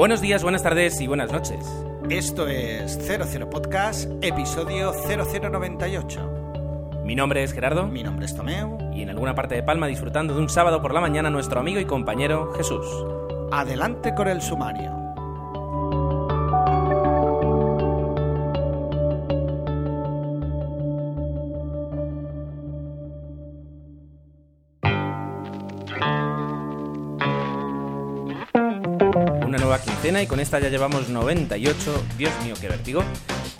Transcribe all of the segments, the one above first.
Buenos días, buenas tardes y buenas noches. Esto es 00 Podcast, episodio 0098. Mi nombre es Gerardo Mi nombre es Tomeu. y en alguna parte de Palma disfrutando de un sábado por la mañana nuestro amigo y compañero Jesús. Adelante con el sumario. Y con esta ya llevamos 98. Dios mío, qué vértigo.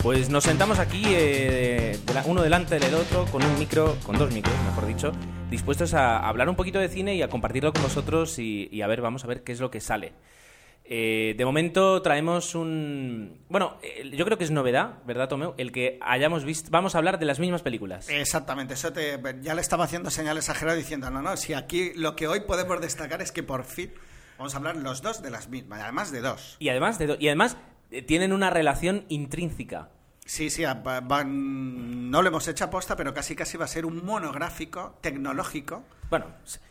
Pues nos sentamos aquí, eh, uno delante del otro, con un micro, con dos micros, mejor dicho, dispuestos a hablar un poquito de cine y a compartirlo con vosotros y, a ver, vamos a ver qué es lo que sale. Eh, de momento traemos un... Bueno, eh, yo creo que es novedad, ¿verdad, Tomeu? El que hayamos visto... Vamos a hablar de las mismas películas. Exactamente, eso te, ya le estaba haciendo señales a Gerardo diciendo, no, no, si aquí lo que hoy podemos destacar es que por fin vamos a hablar los dos de las mismas, además de dos. Y además, de do- y además eh, tienen una relación intrínseca. Sí, sí, van- no lo hemos hecho aposta, pero casi casi va a ser un monográfico tecnológico. Bueno,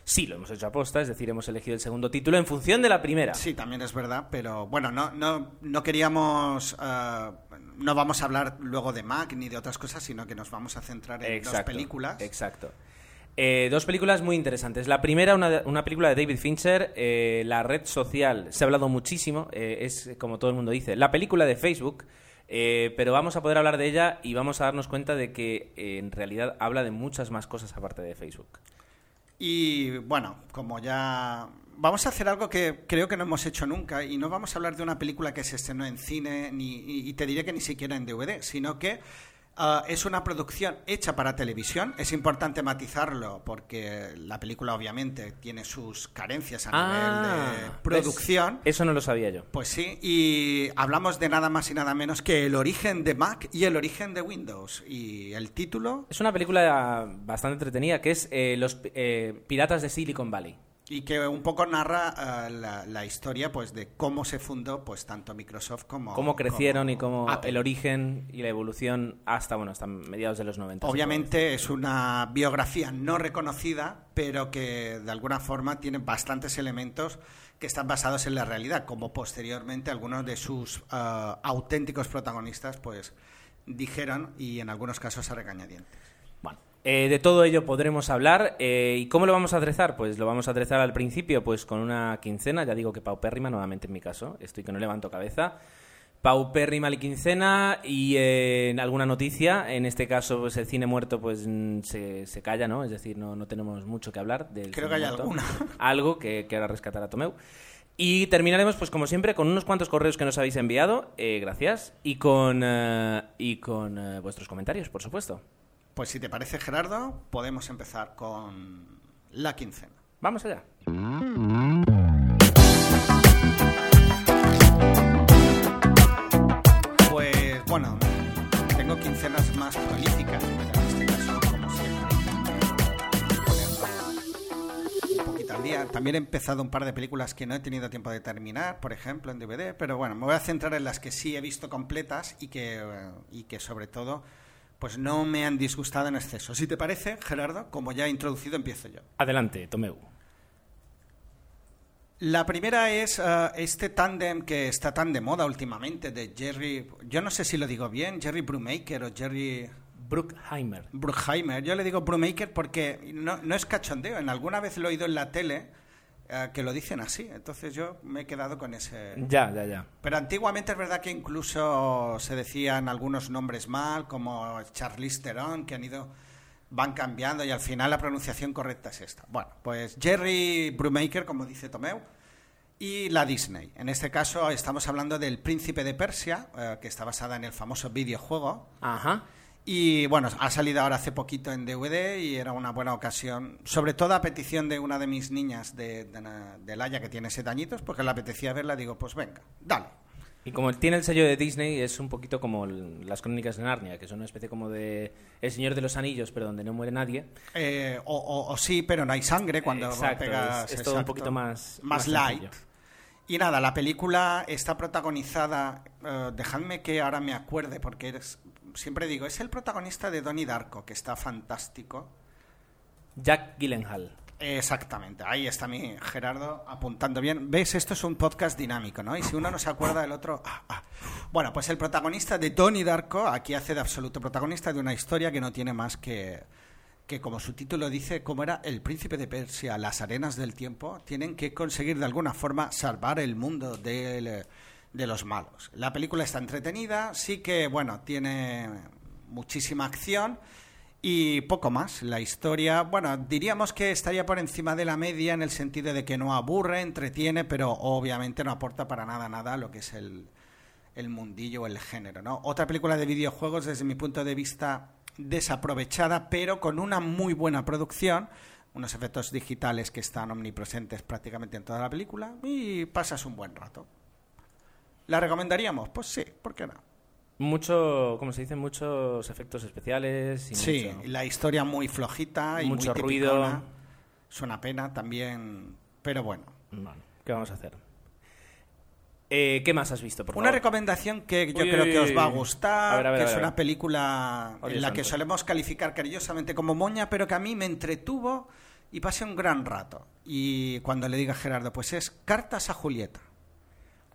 sí lo hemos hecho aposta, es decir, hemos elegido el segundo título en función de la primera. Sí, también es verdad, pero bueno, no, no, no queríamos, eh, no vamos a hablar luego de Mac ni de otras cosas, sino que nos vamos a centrar en dos películas. Exacto. Eh, dos películas muy interesantes. La primera, una, una película de David Fincher, eh, La red social. Se ha hablado muchísimo, eh, es como todo el mundo dice, la película de Facebook. eh, pero vamos a poder hablar de ella y vamos a darnos cuenta de que en realidad habla de muchas más cosas aparte de Facebook. Y bueno, como ya vamos a hacer algo que creo que no hemos hecho nunca y no vamos a hablar de una película que se estrenó en cine ni, y te diré que ni siquiera en DVD, sino que ah, es una producción hecha para televisión. Es importante matizarlo porque la película obviamente tiene sus carencias a nivel de producción. Eso no lo sabía yo. Pues sí, y hablamos de nada más y nada menos que el origen de Mac y el origen de Windows. Y el título, Es una película bastante entretenida que es eh, Los eh, Piratas de Silicon Valley. Y que un poco narra eh, la, la historia pues de cómo se fundó pues tanto Microsoft como Cómo crecieron como y cómo Apple. el origen y la evolución hasta, bueno, hasta mediados de los 90. se puede Obviamente es una biografía no reconocida, pero que de alguna forma tiene bastantes elementos que están basados en la realidad, como posteriormente algunos de sus eh, auténticos protagonistas pues dijeron y en algunos casos a regañadientes. Eh, de todo ello podremos hablar. eh, ¿Y cómo lo vamos a aderezar? Pues lo vamos a aderezar al principio, pues con una quincena, ya digo que paupérrima, nuevamente en mi caso, estoy que no levanto cabeza. Paupérrima la quincena y eh, alguna noticia, en este caso pues el cine muerto pues se, se calla, ¿no? Es decir, no, no tenemos mucho que hablar del Creo cine que hay muerto. alguna. Algo que, que ahora rescatará Tomeu. Y terminaremos, pues como siempre, con unos cuantos correos que nos habéis enviado, gracias, y con, y con vuestros comentarios, por supuesto. Pues si te parece Gerardo, podemos empezar con la quincena. Vamos allá. Pues bueno, tengo quincenas más prolíficas, pero en este caso, como siempre, un poquito al día. También he empezado un par de películas que no he tenido tiempo de terminar, por ejemplo, en DVD, pero bueno, me voy a centrar en las que sí he visto completas y que, eh, y que sobre todo pues no me han disgustado en exceso. Si te parece, Gerardo, como ya he introducido, empiezo yo. Adelante, Tomeu. La primera es eh, este tándem que está tan de moda últimamente de Jerry, yo no sé si lo digo bien, Jerry Brubaker o Jerry Bruckheimer. Bruckheimer. Yo le digo Brubaker porque no, no es cachondeo, en alguna vez lo he oído en la tele eh, que lo dicen así, entonces yo me he quedado con ese... Ya, ya, ya. Pero antiguamente es verdad que incluso se decían algunos nombres mal, como Charlize Theron, que han ido van cambiando y al final la pronunciación correcta es esta. Bueno, pues Jerry Brubaker, como dice Tomeu, y la Disney. En este caso estamos hablando del Príncipe de Persia, eh, que está basada en el famoso videojuego. Ajá. Y bueno, ha salido ahora hace poquito en DVD y era una buena ocasión, sobre todo a petición de una de mis niñas de, de, de Laia, que tiene siete añitos, porque le apetecía verla, digo, pues venga, dale. Y como tiene el sello de Disney, es un poquito como el- las crónicas de Narnia, que son una especie como de El Señor de los Anillos, pero donde no muere nadie. Eh, o, o- o sí, pero no hay sangre cuando Exacto, pegas. es- es todo un poquito más- más más light. sencillo. Y nada, la película está protagonizada. eh, dejadme que ahora me acuerde, porque eres, siempre digo, es el protagonista de Donnie Darko, que está fantástico. Jack Gyllenhaal. Exactamente, ahí está mi Gerardo apuntando bien. ¿Ves? Esto es un podcast dinámico, ¿no? Y si uno no se acuerda del otro... ah, ah. Bueno, pues el protagonista de Donnie Darko aquí hace de absoluto protagonista de una historia que no tiene más que, que como su título dice, como era el príncipe de Persia, las arenas del tiempo, tienen que conseguir de alguna forma salvar el mundo del- de los malos. La película está entretenida, sí que, bueno, tiene muchísima acción. Y poco más. La historia, bueno, diríamos que estaría por encima de la media en el sentido de que no aburre, entretiene, pero obviamente no aporta para nada, nada a lo que es el, el mundillo o el género. Otra película de videojuegos, desde mi punto de vista, desaprovechada, pero con una muy buena producción, unos efectos digitales que están omnipresentes prácticamente en toda la película, y pasas un buen rato. ¿La recomendaríamos? Pues sí, ¿por qué no? Mucho, como se dice, muchos efectos especiales. Y Sí, mucho- la historia muy flojita y Mucho muy ruido. una pena también, pero bueno. Bueno, ¿qué vamos a hacer? Eh, ¿Qué más has visto, por Una recomendación que yo Uy, creo uy, que os va a gustar, A ver, a ver, que a es una película Oye, en la que solemos calificar cariñosamente como moña, pero que a mí me entretuvo y pasé un gran rato. Y cuando le diga a Gerardo, pues es Cartas a Julieta.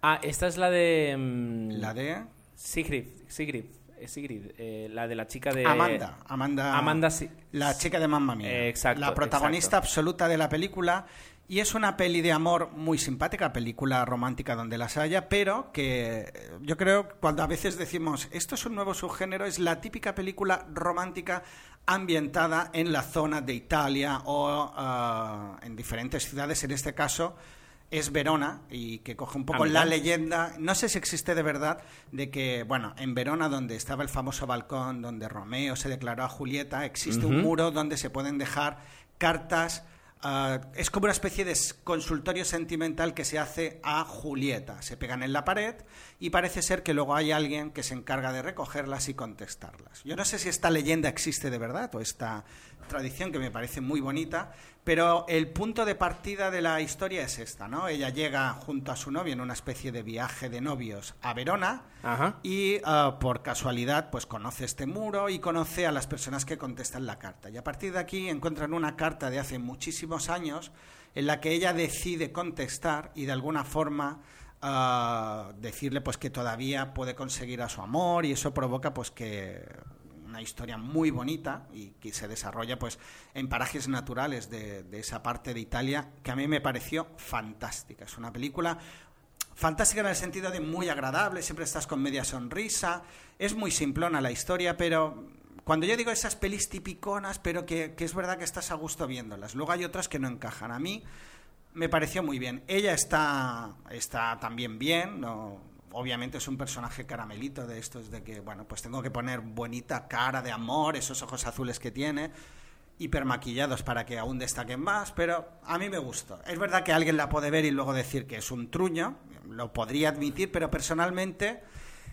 Ah, esta es la de... mm, La de Sigrid, Sigrid, eh, Sigrid, eh, la de la chica de... Amanda. Amanda, Amanda, sí. La chica de Mamma Mía. Eh, exacto, La protagonista exacto. absoluta de la película. Y es una peli de amor muy simpática, película romántica donde las haya, pero que eh, yo creo cuando a veces decimos esto es un nuevo subgénero, es la típica película romántica ambientada en la zona de Italia o ah, en diferentes ciudades, en este caso es Verona y que coge un poco Ah, la leyenda, no sé si existe de verdad, de que, bueno, en Verona, donde estaba el famoso balcón donde Romeo se declaró a Julieta, existe un muro donde se pueden dejar cartas. Ah, es como una especie de consultorio sentimental que se hace a Julieta. Se pegan en la pared y parece ser que luego hay alguien que se encarga de recogerlas y contestarlas. Yo no sé si esta leyenda existe de verdad o esta tradición que me parece muy bonita, pero el punto de partida de la historia es esta, ¿no? Ella llega junto a su novio en una especie de viaje de novios a Verona Ajá. y ah, por casualidad pues conoce este muro y conoce a las personas que contestan la carta. Y a partir de aquí encuentran una carta de hace muchísimos años en la que ella decide contestar y de alguna forma decirle pues que todavía puede conseguir a su amor y eso provoca pues que una historia muy bonita y que se desarrolla pues en parajes naturales de, de esa parte de Italia que a mí me pareció fantástica. Es una película fantástica en el sentido de muy agradable, siempre estás con media sonrisa, es muy simplona la historia, pero cuando yo digo esas pelis tipiconas, pero que, que es verdad que estás a gusto viéndolas, luego hay otras que no encajan. A mí me pareció muy bien. Ella está, está también bien, obviamente es un personaje caramelito de estos de que, bueno, pues tengo que poner bonita cara de amor, esos ojos azules que tiene, hipermaquillados para que aún destaquen más, pero a mí me gustó. Es verdad que alguien la puede ver y luego decir que es un truño, lo podría admitir, pero personalmente,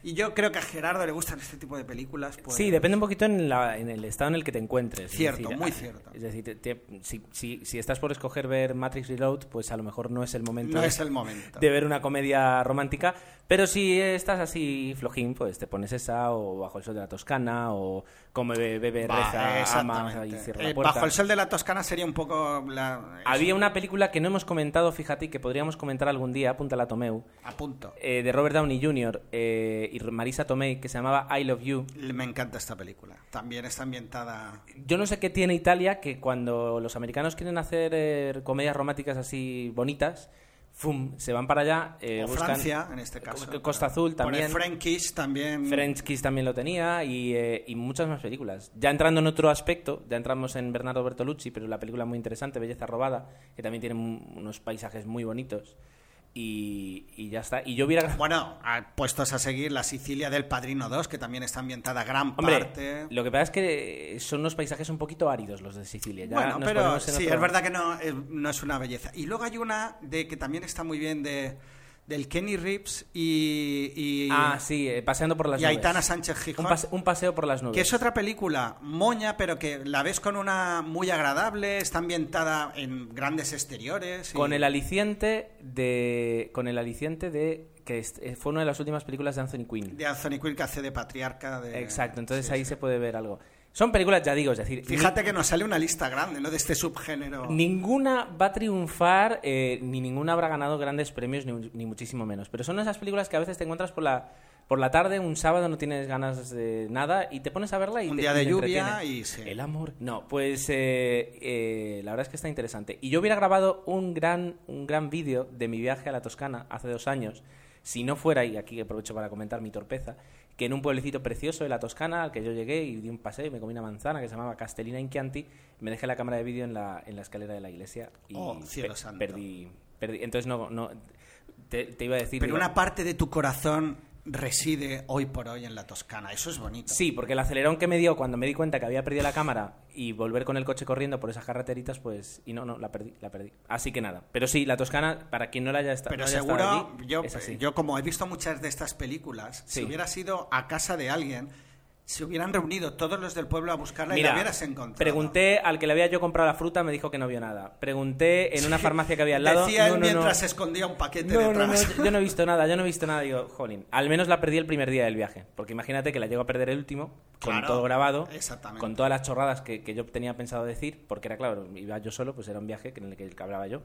y yo creo que a Gerardo le gustan este tipo de películas, pues... Sí, depende un poquito en, la- en el estado en el que te encuentres. Es Cierto, decir, muy ah, cierto. Es decir, te- te- si, si- si estás por escoger ver Matrix Reload, pues a lo mejor no es el momento, No de, es el momento. de ver una comedia romántica. Pero si estás así flojín, pues te pones esa, o Bajo el Sol de la Toscana, o Come, Bebe, Reza, Ama y Cierra Eh, la Puerta. Bajo el sol de la Toscana sería un poco la... Había una película que no hemos comentado, fíjate, que podríamos comentar algún día, apúntala Tomeu, A punto. eh, de Robert Downey Jr. eh, y Marisa Tomei, que se llamaba I Love You. Me encanta esta película. También está ambientada... Yo no sé qué tiene Italia que cuando los americanos quieren hacer eh, comedias románticas así bonitas, ¡fum! se van para allá. eh, o buscan- Francia, en este caso. Co- Costa Azul también. Frenkish también... French Kiss también lo tenía y, eh, y muchas más películas. Ya entrando en otro aspecto, ya entramos en Bernardo Bertolucci, pero la película muy interesante, Belleza Robada, que también tiene un- unos paisajes muy bonitos. Y, y ya está. Y yo hubiera... Bueno, puestos a seguir la Sicilia del Padrino 2, que también está ambientada gran Hombre, parte. lo que pasa es que son unos paisajes un poquito áridos los de Sicilia. Ya bueno, pero sí, otro- es verdad que no, eh, no es una belleza. Y luego hay una de que también está muy bien de del Kenny Reeves y, y, Ah, sí, eh, paseando por las y nubes. Aitana Sánchez Gijón. Un, pase- un paseo por las nubes. Que es otra película moña, pero que la ves con una muy agradable, está ambientada en grandes exteriores. y- Con el aliciente de... Con el aliciente de... Que eh, fue una de las últimas películas de Anthony Quinn. de Anthony Quinn que hace de patriarca. De... Exacto, entonces Sí, ahí sí. se puede ver algo. Son películas, ya digo, es decir... Fíjate que nos sale una lista grande, ¿no? De este subgénero. Ninguna va a triunfar, eh, ni ninguna habrá ganado grandes premios, ni, ni muchísimo menos. Pero son esas películas que a veces te encuentras por la, por la tarde, un sábado, no tienes ganas de nada, y te pones a verla y Un te- día de te lluvia entretiene. y sí. El amor. No, pues eh, eh, la verdad es que está interesante. Y yo hubiera grabado un gran, un gran vídeo de mi viaje a la Toscana hace dos años, si no fuera, y aquí aprovecho para comentar mi torpeza, que en un pueblecito precioso de la Toscana al que yo llegué y di un paseo y me comí una manzana que se llamaba Castellina in Chianti, me dejé la cámara de vídeo en la, en la escalera de la iglesia y Oh, cielo pe- santo. perdí, perdí. Entonces no, no te, te iba a decir... Pero digo, una parte de tu corazón reside hoy por hoy en la Toscana. Eso es bonito. Sí, porque el acelerón que me dio cuando me di cuenta que había perdido la cámara y volver con el coche corriendo por esas carreteritas, pues... Y no, no, la perdí, la perdí. Así que nada. Pero sí, la Toscana, para quien no la haya, Pero no haya estado seguro, allí, yo, yo como he visto muchas de estas películas, Sí. si hubiera sido a casa de alguien, se hubieran reunido todos los del pueblo a buscarla y Mira, la hubieras encontrado. pregunté al que le había yo comprado la fruta, me dijo que no vio nada. Pregunté en una farmacia que había al lado... Decía no, él no, no. mientras se escondía un paquete No, no, no, detrás. yo no he visto nada, yo no he visto nada. Digo, jolín, al menos la perdí el primer día del viaje. Porque imagínate que la llego a perder el último, con Claro, todo grabado, exactamente. con todas las chorradas que, que yo tenía pensado decir, porque era claro, iba yo solo, pues era un viaje en el que hablaba yo.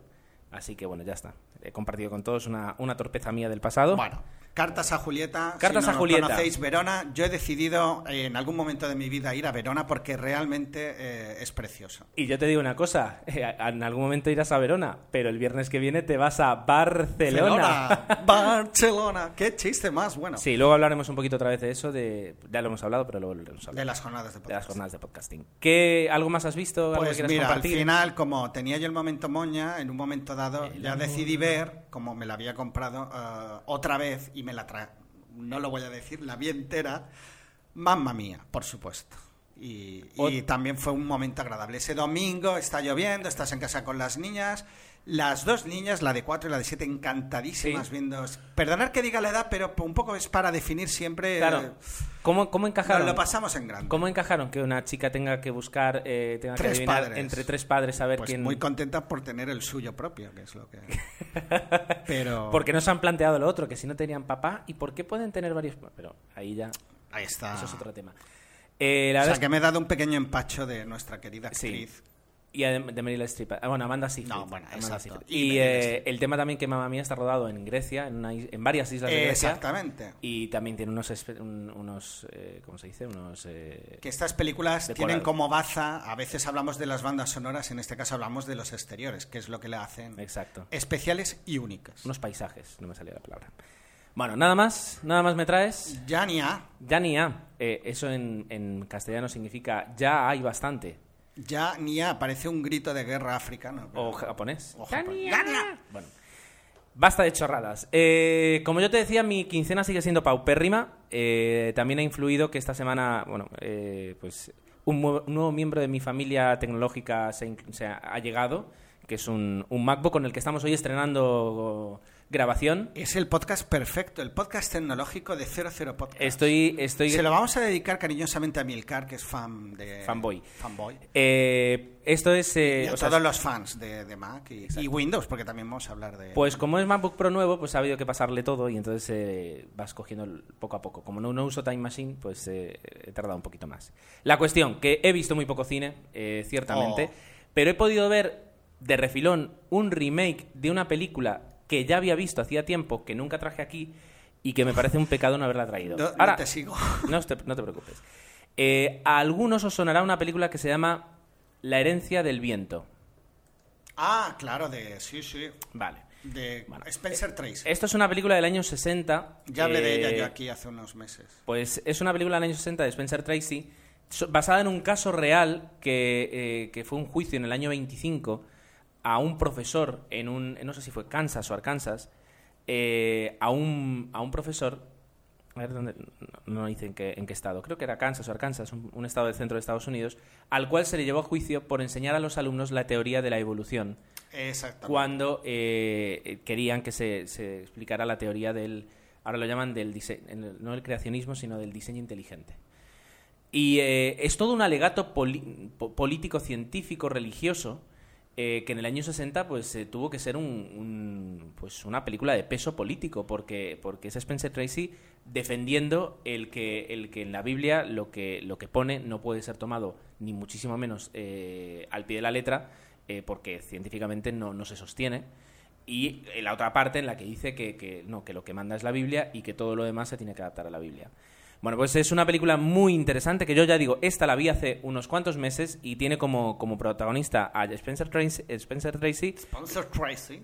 Así que bueno, ya está. He compartido con todos una, una torpeza mía del pasado. Bueno, Cartas a Julieta. Cartas si no a Julieta. conocéis Verona, yo he decidido eh, en algún momento de mi vida ir a Verona porque realmente eh, es precioso. Y yo te digo una cosa, en algún momento irás a Verona, pero el viernes que viene te vas a Barcelona. Barcelona. Barcelona. Qué chiste más bueno. Sí, luego hablaremos un poquito otra vez de eso, de, ya lo hemos hablado, pero luego volveremos a hablar. De las jornadas de de las jornadas de podcasting. ¿Qué, ¿Algo más has visto? ¿Algo que Pues quieras mira, al compartir? final, como tenía yo el momento moña, en un momento dado El ya decidí ver, como me la había comprado eh, otra vez y me la trae, no lo voy a decir, la vi entera, Mamma mía, por supuesto. Y, también fue un momento agradable. Ese domingo está lloviendo, estás en casa con las niñas. Las dos niñas, la de cuatro y la de siete, encantadísimas Sí. viendo. Perdonar que diga la edad, pero un poco es para definir siempre. Claro. eh, ¿Cómo, cómo encajaron? lo pasamos en grande. ¿Cómo encajaron que una chica tenga que buscar, eh, tenga que Tres adivinar padres. entre tres padres a ver Pues quién... muy contenta por tener el suyo propio, que es lo que. Pero. ¿Por qué no se han planteado lo otro? Que si no tenían papá, ¿y por qué pueden tener varios? Pero ahí ya, Ahí está. eso es otro tema. Eh, la O sea, es que me he dado un pequeño empacho de nuestra querida Sí. Y de Meryl Streep. Ah, bueno, Amanda Seyfried. No, bueno, Amanda. Y Y, eh, el tema también que Mamma Mía está rodado en Grecia, en, una is- en varias islas de Grecia. Exactamente. Y también tiene unos, un- unos eh, ¿cómo se dice? Unos... eh, Que estas películas tienen como baza, a veces hablamos de las bandas sonoras, en este caso hablamos de los exteriores, que es lo que le hacen Exacto. especiales y únicas. Unos paisajes, no me salía la palabra. Bueno, nada más, nada más me traes. Yania, Ya ni a. Eh, eso en, en castellano significa ya hay bastante. Ya Nia parece un grito de guerra africano. O japonés. O japonés. Bueno. Basta de chorradas. Eh, como yo te decía, mi quincena sigue siendo paupérrima. Eh, también ha influido que esta semana, bueno, eh, pues un, nuevo- un nuevo miembro de mi familia tecnológica se, in- se ha, ha llegado, que es un, un MacBook con el que estamos hoy estrenando grabación. Es el podcast perfecto, el podcast tecnológico de 00 Podcast. Estoy, estoy Se lo vamos a dedicar cariñosamente a Milcar, que es fan de... Fanboy. Fanboy. Eh, esto es. eh, y a o sea, todos los fans de, de Mac y, y Windows, porque también vamos a hablar de... Pues como es MacBook Pro nuevo, pues ha habido que pasarle todo y entonces eh, vas cogiendo poco a poco. Como no, no uso Time Machine, pues eh, he tardado un poquito más. La cuestión, que he visto muy poco cine, eh, ciertamente, Oh. pero he podido ver de refilón un remake de una película que ya había visto hacía tiempo, que nunca traje aquí y que me parece un pecado no haberla traído. No- no Ahora, te sigo. No te, no te preocupes. Eh, a algunos os sonará una película que se llama La herencia del viento. Ah, claro, de... Sí, sí. Vale. De Bueno, Spencer Tracy. Esto es una película del año 60. Ya hablé de ella eh, yo aquí hace unos meses. Pues es una película del año 60 de Spencer Tracy, basada en un caso real que, eh, que fue un juicio en el año 25 a un profesor en un, no sé si fue Kansas o Arkansas, eh, a, un, a un profesor, a ver dónde, no, no dice en qué, en qué estado, creo que era Kansas o Arkansas, un, un estado del centro de Estados Unidos, al cual se le llevó a juicio por enseñar a los alumnos la teoría de la evolución Exactamente. cuando eh, querían que se, se explicara la teoría del, ahora lo llaman del dise- el- no del creacionismo, sino del diseño inteligente. Y eh, es todo un alegato político, científico, religioso, eh, que en el año 60 pues eh, tuvo que ser un, pues una película de peso político, porque, porque es Spencer Tracy defendiendo el que, el que en la Biblia lo que, lo que pone no puede ser tomado ni muchísimo menos eh, al pie de la letra, eh, porque científicamente no, no se sostiene. Y en la otra parte en la que dice que, que no, que lo que manda es la Biblia y que todo lo demás se tiene que adaptar a la Biblia. Bueno, pues es una película muy interesante que yo ya digo, esta la vi hace unos cuantos meses y tiene como, como protagonista a Spencer Tracy, Spencer Tracy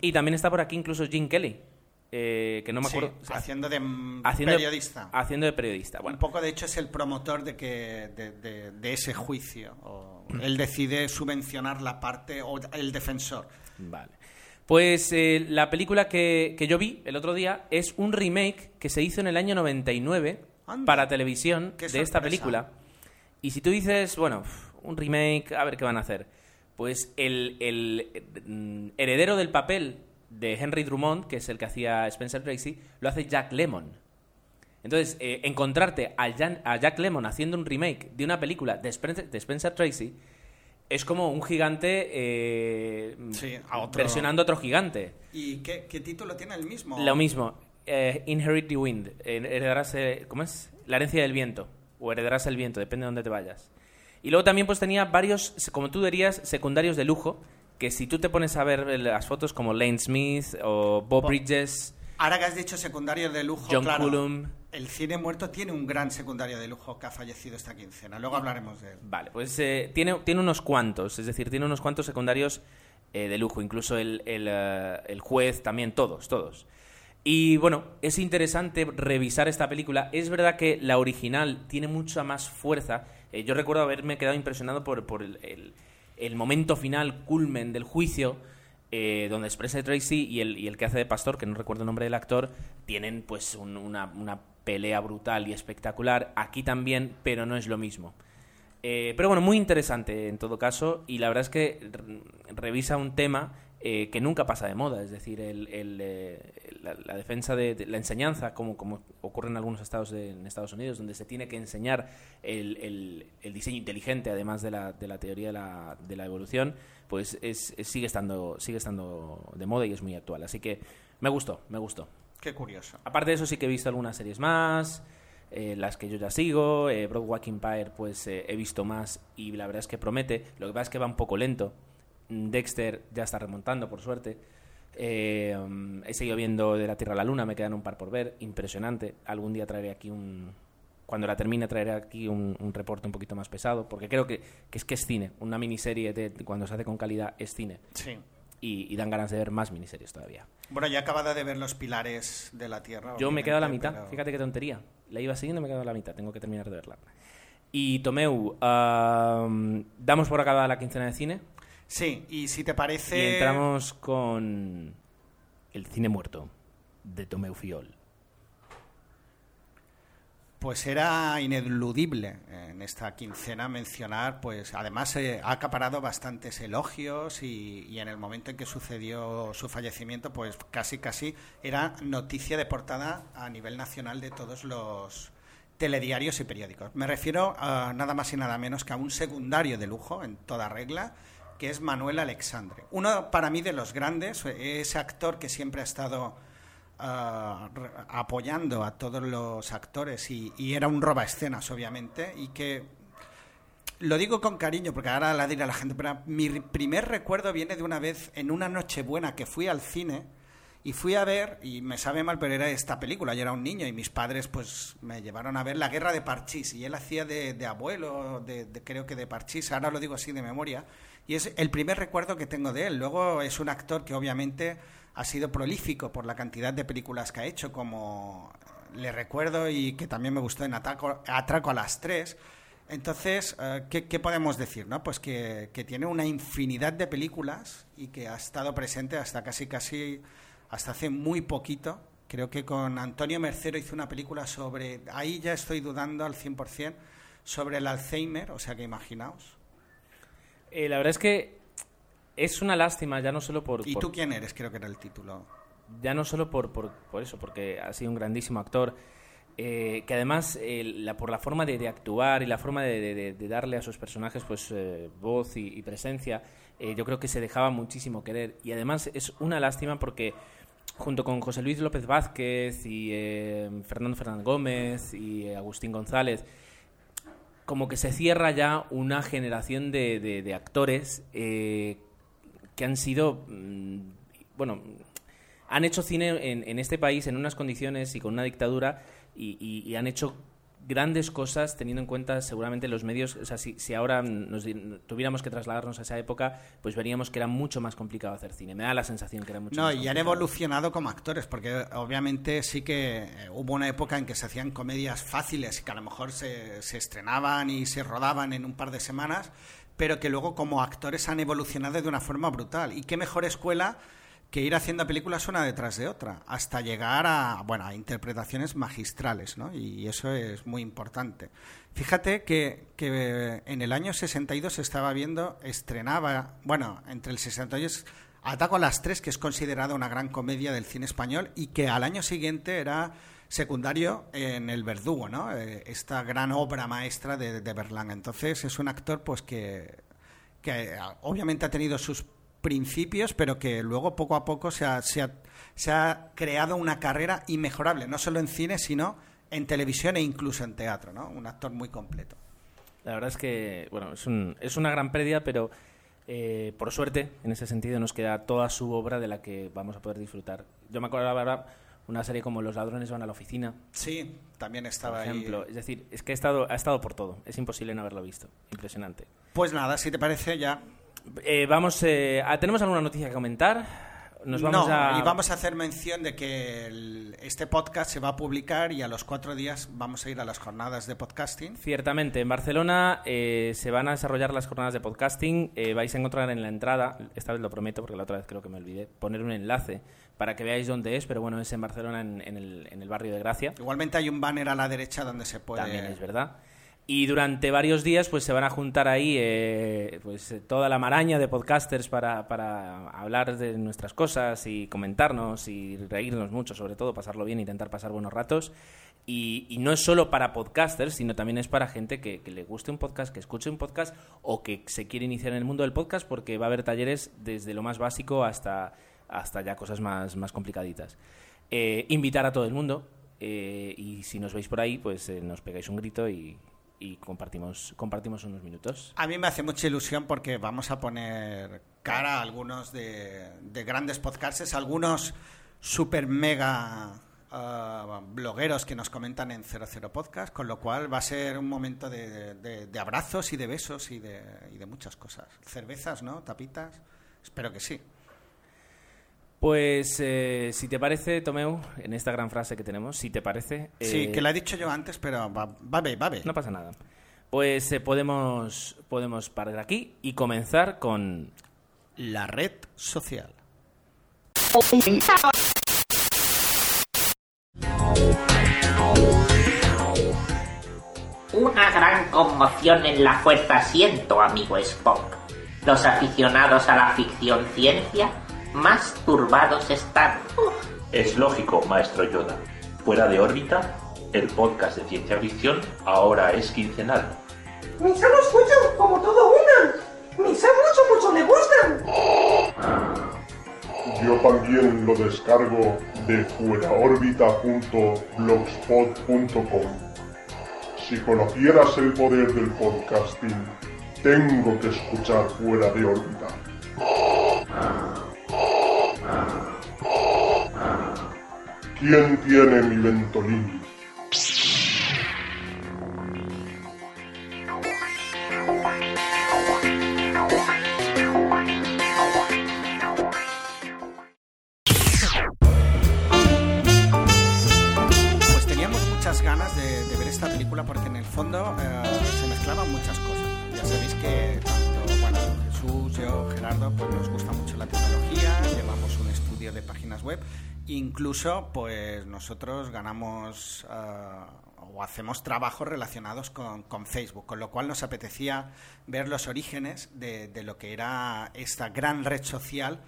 y también está por aquí incluso Jim Kelly, eh, que no me acuerdo. haciendo de mm, haciendo- periodista. Haciendo de periodista. Bueno, Un poco, de hecho, es el promotor de, que, de, de- de ese juicio. O él decide subvencionar la parte, o el defensor. Vale. Pues eh, la película que, que yo vi el otro día es un remake que se hizo en el año 99 Anda. para televisión de esta película. Y si tú dices, bueno, un remake, a ver qué van a hacer. Pues el, el, mm, heredero del papel de Henry Drummond, que es el que hacía Spencer Tracy, lo hace Jack Lemmon. Entonces, eh, encontrarte a, Jan- a Jack Lemmon haciendo un remake de una película de Spencer, de Spencer Tracy es como un gigante eh, Sí, a otro- presionando a otro gigante. ¿Y qué, qué título tiene el mismo? Lo mismo, eh, Inherit the Wind, eh, heredarás, eh, ¿cómo es? La herencia del viento, o heredarás el viento, depende de dónde te vayas. Y luego también pues tenía varios, como tú dirías, secundarios de lujo, que si tú te pones a ver las fotos como Lane Smith o Bob Bo- Bridges, Ahora que has dicho secundario de lujo, John claro, Cullum. el cine muerto tiene un gran secundario de lujo que ha fallecido esta quincena. Luego hablaremos de él. Vale, pues eh, tiene, tiene unos cuantos, es decir, tiene unos cuantos secundarios eh, de lujo, incluso el, el, el juez también, todos, todos. Y bueno, es interesante revisar esta película. Es verdad que la original tiene mucha más fuerza. Eh, yo recuerdo haberme quedado impresionado por, por el, el- momento final, culmen del juicio, eh, donde Spencer Tracy y el, y el que hace de pastor, que no recuerdo el nombre del actor, tienen pues un- una, una pelea brutal y espectacular. Aquí también, pero no es lo mismo. Eh, pero bueno, muy interesante en todo caso y la verdad es que re- revisa un tema eh, que nunca pasa de moda, es decir, el, el, eh, la, la defensa de, de la enseñanza, como, como ocurre en algunos estados de en Estados Unidos, donde se tiene que enseñar el, el- el diseño inteligente, además de la, de la teoría de la, de la evolución, pues es, es- sigue, estando, sigue estando de moda y es muy actual. Así que me gustó, me gustó. Qué curioso. Aparte de eso sí que he visto algunas series más, eh, las que yo ya sigo, eh, Broadwalk Empire pues eh, he visto más y la verdad es que promete, lo que pasa es que va un poco lento, Mm, Dexter ya está remontando por suerte, Eh, mm, he seguido viendo De la Tierra a la Luna, me quedan un par por ver, impresionante, algún día traeré aquí un... Cuando la termine traeré aquí un, un reporte un poquito más pesado, porque creo que, que es que es cine, una miniserie de, cuando se hace con calidad es cine Sí. y, y dan ganas de ver más miniseries todavía. Bueno, ya he acabado de ver los pilares de la Tierra. Yo me he quedado a la mitad, pero- fíjate qué tontería. La iba siguiendo y me he quedado a la mitad, tengo que terminar de verla. Y Tomeu, am, damos por acabada la quincena de cine Sí, y si te y parece... entramos con el cine muerto de Tomeu Fiol. Pues era ineludible en esta quincena mencionar, pues además eh, ha acaparado bastantes elogios y, y en el momento en que sucedió su fallecimiento, pues casi casi era noticia de portada a nivel nacional de todos los telediarios y periódicos. Me refiero a nada más y nada menos que a un secundario de lujo en toda regla, que es Manuel Alexandre. Uno para mí de los grandes, ese actor que siempre ha estado re- apoyando a todos los actores y, y era un roba escenas, obviamente, y que lo digo con cariño porque ahora la diré a la gente, pero mi ri- primer recuerdo viene de una vez en una noche buena que fui al cine y fui a ver, y me sabe mal, pero era esta película, yo era un niño y mis padres pues me llevaron a ver La Guerra de Parchís y él hacía de, de abuelo, de, de- creo que de Parchís, ahora lo digo así de memoria, y es el primer recuerdo que tengo de él. Luego es un actor que obviamente ha sido prolífico por la cantidad de películas que ha hecho, como le recuerdo y que también me gustó en Ataco- Atraco a las tres. Entonces, eh, ¿qué, podemos decir? No? Pues que, que tiene una infinidad de películas y que ha estado presente hasta casi casi hasta hace muy poquito creo que con Antonio Mercero hizo una película sobre, ahí ya estoy dudando al 100%, sobre el Alzheimer, o sea que imaginaos. Eh, la verdad es que es una lástima, ya no solo por... ¿Y por- tú quién eres? Creo que era el título. ya no solo por, por, por eso, porque ha sido un grandísimo actor, eh, que además eh, la, por la forma de, de actuar y la forma de, de- de- de darle a sus personajes pues voz y, y presencia, yo creo que se dejaba muchísimo querer. Y además es una lástima porque junto con José Luis López Vázquez y Fernando Fernández Gómez y Agustín González, como que se cierra ya una generación de, de- actores eh, que han sido, mm, bueno, han hecho cine en, en este país en unas condiciones y con una dictadura y- y han hecho grandes cosas teniendo en cuenta seguramente los medios, o sea, si, si ahora nos tuviéramos que trasladarnos a esa época, pues veríamos que era mucho más complicado hacer cine. Me da la sensación que era mucho No, más y han evolucionado como actores, porque obviamente sí que eh, hubo una época en que se hacían comedias fáciles y que a lo mejor se, se estrenaban y se rodaban en un par de semanas, pero que luego como actores han evolucionado de una forma brutal. Y qué mejor escuela que ir haciendo películas una detrás de otra, hasta llegar a, bueno, a interpretaciones magistrales, ¿no? Y eso es muy importante. Fíjate que, que en el año 62 se estaba viendo, estrenaba, bueno, entre el 62 Ataco a las tres, que es considerada una gran comedia del cine español y que al año siguiente era secundario en El Verdugo, ¿no? Eh, esta gran obra maestra de, de Berlanga. Entonces es un actor pues que, que obviamente ha tenido sus principios, pero que luego poco a poco se ha, se ha- se ha creado una carrera inmejorable, no solo en cine, sino en televisión e incluso en teatro, ¿no? Un actor muy completo. La verdad es que, bueno, es, un- es una gran pérdida, pero eh, por suerte, en ese sentido, nos queda toda su obra de la que vamos a poder disfrutar. Yo me acuerdo una serie como Los ladrones van a la oficina, Sí, también por estaba ahí. ejemplo. Es decir, es que ha estado, ha estado por todo. Es imposible no haberlo visto. Impresionante. Pues nada, si te parece ya Eh, vamos, eh, ¿tenemos alguna noticia que comentar? Nos vamos no, a... y vamos a hacer mención de que el- este podcast se va a publicar y a los cuatro días vamos a ir a las jornadas de podcasting. Ciertamente, en Barcelona eh, se van a desarrollar las jornadas de podcasting. Eh, vais a encontrar en la entrada, esta vez lo prometo porque la otra vez creo que me olvidé, poner un enlace para que veáis dónde es, pero bueno, es en Barcelona, en, en el, en el barrio de Gracia. Igualmente hay un banner a la derecha donde se puede... También es verdad. Y durante varios días pues se van a juntar ahí eh, pues eh, toda la maraña de podcasters para, para hablar de nuestras cosas y comentarnos y reírnos mucho, sobre todo, pasarlo bien, intentar pasar buenos ratos. Y, y no es solo para podcasters, sino también es para gente que, que le guste un podcast, que escuche un podcast o que se quiere iniciar en el mundo del podcast porque va a haber talleres desde lo más básico hasta, hasta ya cosas más, más complicaditas. Eh, invitar a todo el mundo eh, y si nos veis por ahí, pues eh, nos pegáis un grito y, y compartimos, compartimos unos minutos. A mí me hace mucha ilusión porque vamos a poner cara a algunos de, de grandes podcasters, algunos super mega ah, blogueros que nos comentan en 00 Podcast, con lo cual va a ser un momento de, de- de abrazos y de besos y de, y de muchas cosas. Cervezas, ¿no? Tapitas. Espero que sí. Pues eh, si te parece, Tomeu, en esta gran frase que tenemos, si te parece... Sí, eh, que la he dicho yo antes, pero va, va bien, va bien. No pasa nada. Pues eh, podemos, podemos parar aquí y comenzar con... La red social. Una gran conmoción en la fuerza siento, amigo Spock. Los aficionados a la ficción ciencia más turbados están. Es lógico, maestro Yoda. Fuera de órbita, el podcast de ciencia ficción ahora es quincenal. Mis amos escuchan como todo una. Mis amos mucho me gustan. Yo también lo descargo de fueraórbita.blogspot.com. Si conocieras el poder del podcasting, tengo que escuchar fuera de órbita. ¿Quién tiene mi ventolín? Incluso, pues nosotros ganamos uh, o hacemos trabajos relacionados con, con, Facebook, con lo cual nos apetecía ver los orígenes de, lo que era esta gran red social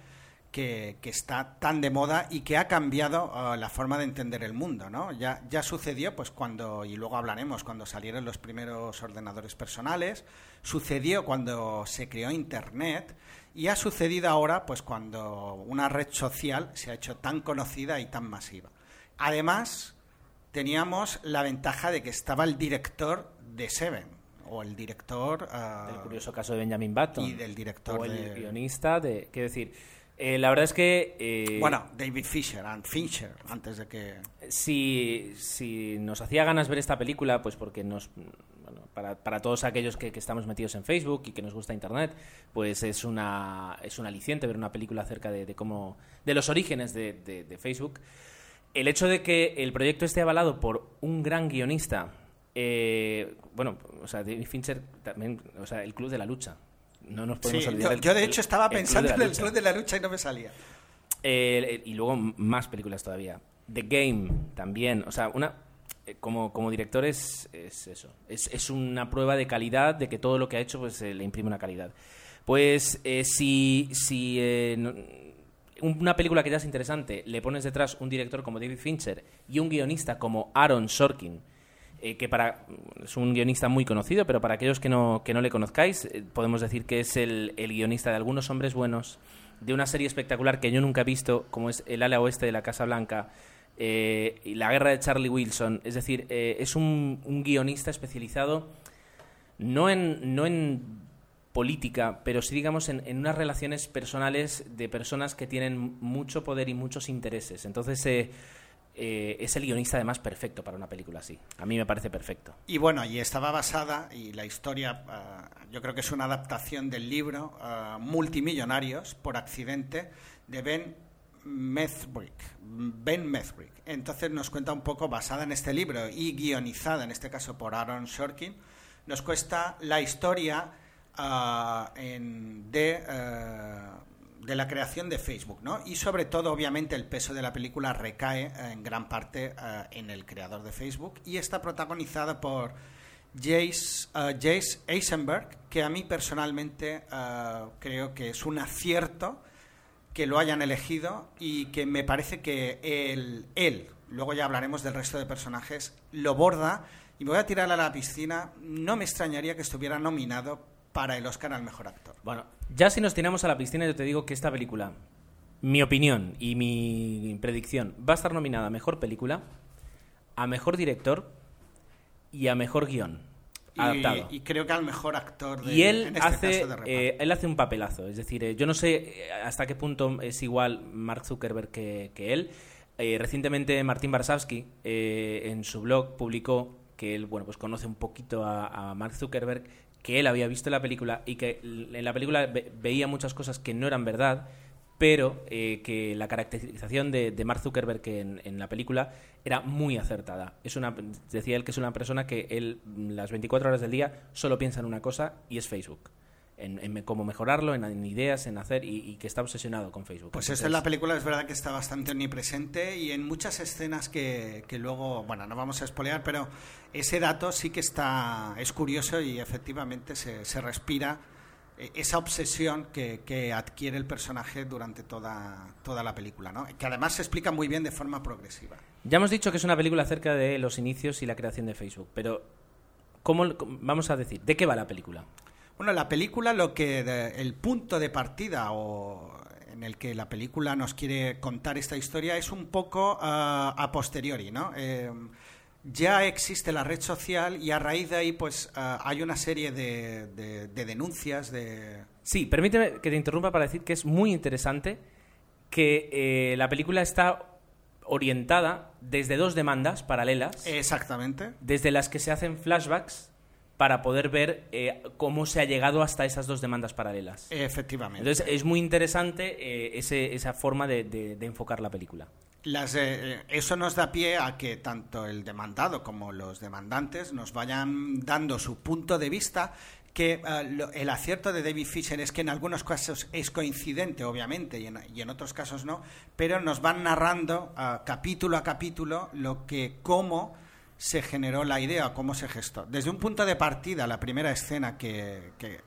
que, que, está tan de moda y que ha cambiado uh, la forma de entender el mundo, ¿no? Ya, ya sucedió, pues cuando, y luego hablaremos, cuando salieron los primeros ordenadores personales, sucedió cuando se creó Internet, y ha sucedido ahora, pues cuando una red social se ha hecho tan conocida y tan masiva. Además, teníamos la ventaja de que estaba el director de Seven, o el director... Uh, del curioso caso de Benjamin Button. Y del director o el de... guionista de... Quiero decir, eh, la verdad es que... Eh, bueno, David Fisher, and Fincher, antes de que... Si, si nos hacía ganas ver esta película, pues porque nos bueno, para, para, todos aquellos que, que, estamos metidos en Facebook y que nos gusta Internet, pues es una es un aliciente ver una película acerca de, de cómo de los orígenes de, de, de, Facebook. El hecho de que el proyecto esté avalado por un gran guionista, eh, bueno, o sea, David Fincher también, o sea, el club de la lucha. No nos podemos sí, olvidar. Yo, yo, de hecho estaba pensando en el club de la lucha y no me salía. Eh, y luego más películas todavía. The Game también, o sea, una como, como director es, es eso. Es, es, una prueba de calidad, de que todo lo que ha hecho pues, eh, le imprime una calidad. Pues eh, si, si eh, una película que ya es interesante, le pones detrás un director como David Fincher y un guionista como Aaron Sorkin, eh, que para es un guionista muy conocido, pero para aquellos que no, que no le conozcáis, podemos decir que es el, el guionista de Algunos Hombres Buenos, de una serie espectacular que yo nunca he visto, como es El ala oeste de la Casa Blanca, eh, y La guerra de Charlie Wilson. Es decir, eh, es un, guionista especializado no en, no en política, pero sí, digamos, en, en, unas relaciones personales de personas que tienen mucho poder y muchos intereses. Entonces, eh, es el guionista además perfecto para una película así. A mí me parece perfecto. Y bueno, y estaba basada, y la historia, uh, yo creo que es una adaptación del libro uh, Multimillonarios por accidente de Ben Methbrick, Ben Methbrick. Entonces nos cuenta un poco, basada en este libro y guionizada, en este caso por Aaron Sorkin, nos cuesta la historia uh, en, de, la creación de Facebook, ¿no? Y sobre todo, obviamente, el peso de la película recae uh, en gran parte en el creador de Facebook y está protagonizada por Jace, Jace Eisenberg, que a mí personalmente creo que es un acierto que lo hayan elegido y que me parece que él, él, luego ya hablaremos del resto de personajes, lo borda y me voy a tirar a la piscina. No me extrañaría que estuviera nominado para el Oscar al mejor actor. Bueno, ya si nos tiramos a la piscina, yo te digo que esta película, mi opinión y mi predicción, va a estar nominada a mejor película, a mejor director y a mejor guion. Adaptado. Y, y, creo que al mejor actor de, y él en este hace caso de eh, él hace un papelazo es decir eh, yo no sé eh, hasta qué punto es igual Mark Zuckerberg que, que él. Eh, recientemente Martín Barsavsky en su blog publicó que él bueno pues conoce un poquito a, a, Mark Zuckerberg que él había visto la película y que en la película ve, veía muchas cosas que no eran verdad pero eh, que la caracterización de, de Mark Zuckerberg en, en, la película era muy acertada. Es una, decía él que es una persona que él las 24 horas del día solo piensa en una cosa y es Facebook. En, en cómo mejorarlo, en, en, ideas, en hacer y, y, que está obsesionado con Facebook. Pues esta en la película es verdad que está bastante omnipresente y en muchas escenas que, que luego, bueno, no vamos a espolear, pero ese dato sí que está, es curioso y efectivamente se, se respira esa obsesión que, que, adquiere el personaje durante toda, toda la película, ¿no? que además se explica muy bien de forma progresiva. Ya hemos dicho que es una película acerca de los inicios y la creación de Facebook, pero ¿cómo, vamos a decir, ¿de qué va la película? Bueno, la película, lo que de, el punto de partida o en el que la película nos quiere contar esta historia es un poco uh, a posteriori, ¿no? Eh, ya existe la red social y a raíz de ahí pues uh, hay una serie de, de, de, denuncias de... Sí, permíteme que te interrumpa para decir que es muy interesante que eh, la película está orientada desde dos demandas paralelas. Exactamente. Desde las que se hacen flashbacks para poder ver eh, cómo se ha llegado hasta esas dos demandas paralelas. Efectivamente. Entonces es muy interesante eh, ese, esa forma de, de, de, enfocar la película. Las, eh, eso nos da pie a que tanto el demandado como los demandantes nos vayan dando su punto de vista que uh, lo, el acierto de David Fisher es que en algunos casos es coincidente, obviamente, y en, y en otros casos no, pero nos van narrando uh, capítulo a capítulo lo que, cómo se generó la idea, cómo se gestó. Desde un punto de partida, la primera escena que, que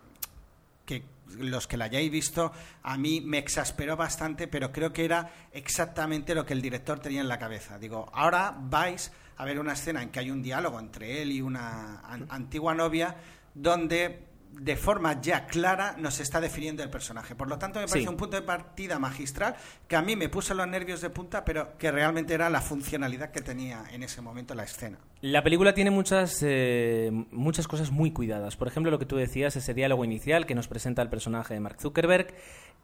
los que la hayáis visto, a mí me exasperó bastante, pero creo que era exactamente lo que el director tenía en la cabeza. Digo, ahora vais a ver una escena en que hay un diálogo entre él y una an antigua novia, donde de forma ya clara nos está definiendo el personaje. Por lo tanto, me parece Sí. un punto de partida magistral que a mí me puso los nervios de punta, pero que realmente era la funcionalidad que tenía en ese momento la escena. La película tiene muchas, eh, muchas cosas muy cuidadas. Por ejemplo, lo que tú decías, ese diálogo inicial que nos presenta el personaje de Mark Zuckerberg.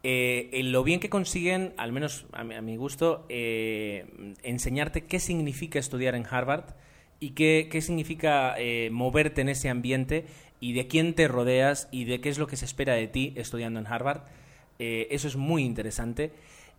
eh, en lo bien que consiguen, al menos a mi, a mi gusto, eh, enseñarte qué significa estudiar en Harvard y qué, qué significa eh, moverte en ese ambiente y de quién te rodeas y de qué es lo que se espera de ti estudiando en Harvard. Eh, eso es muy interesante.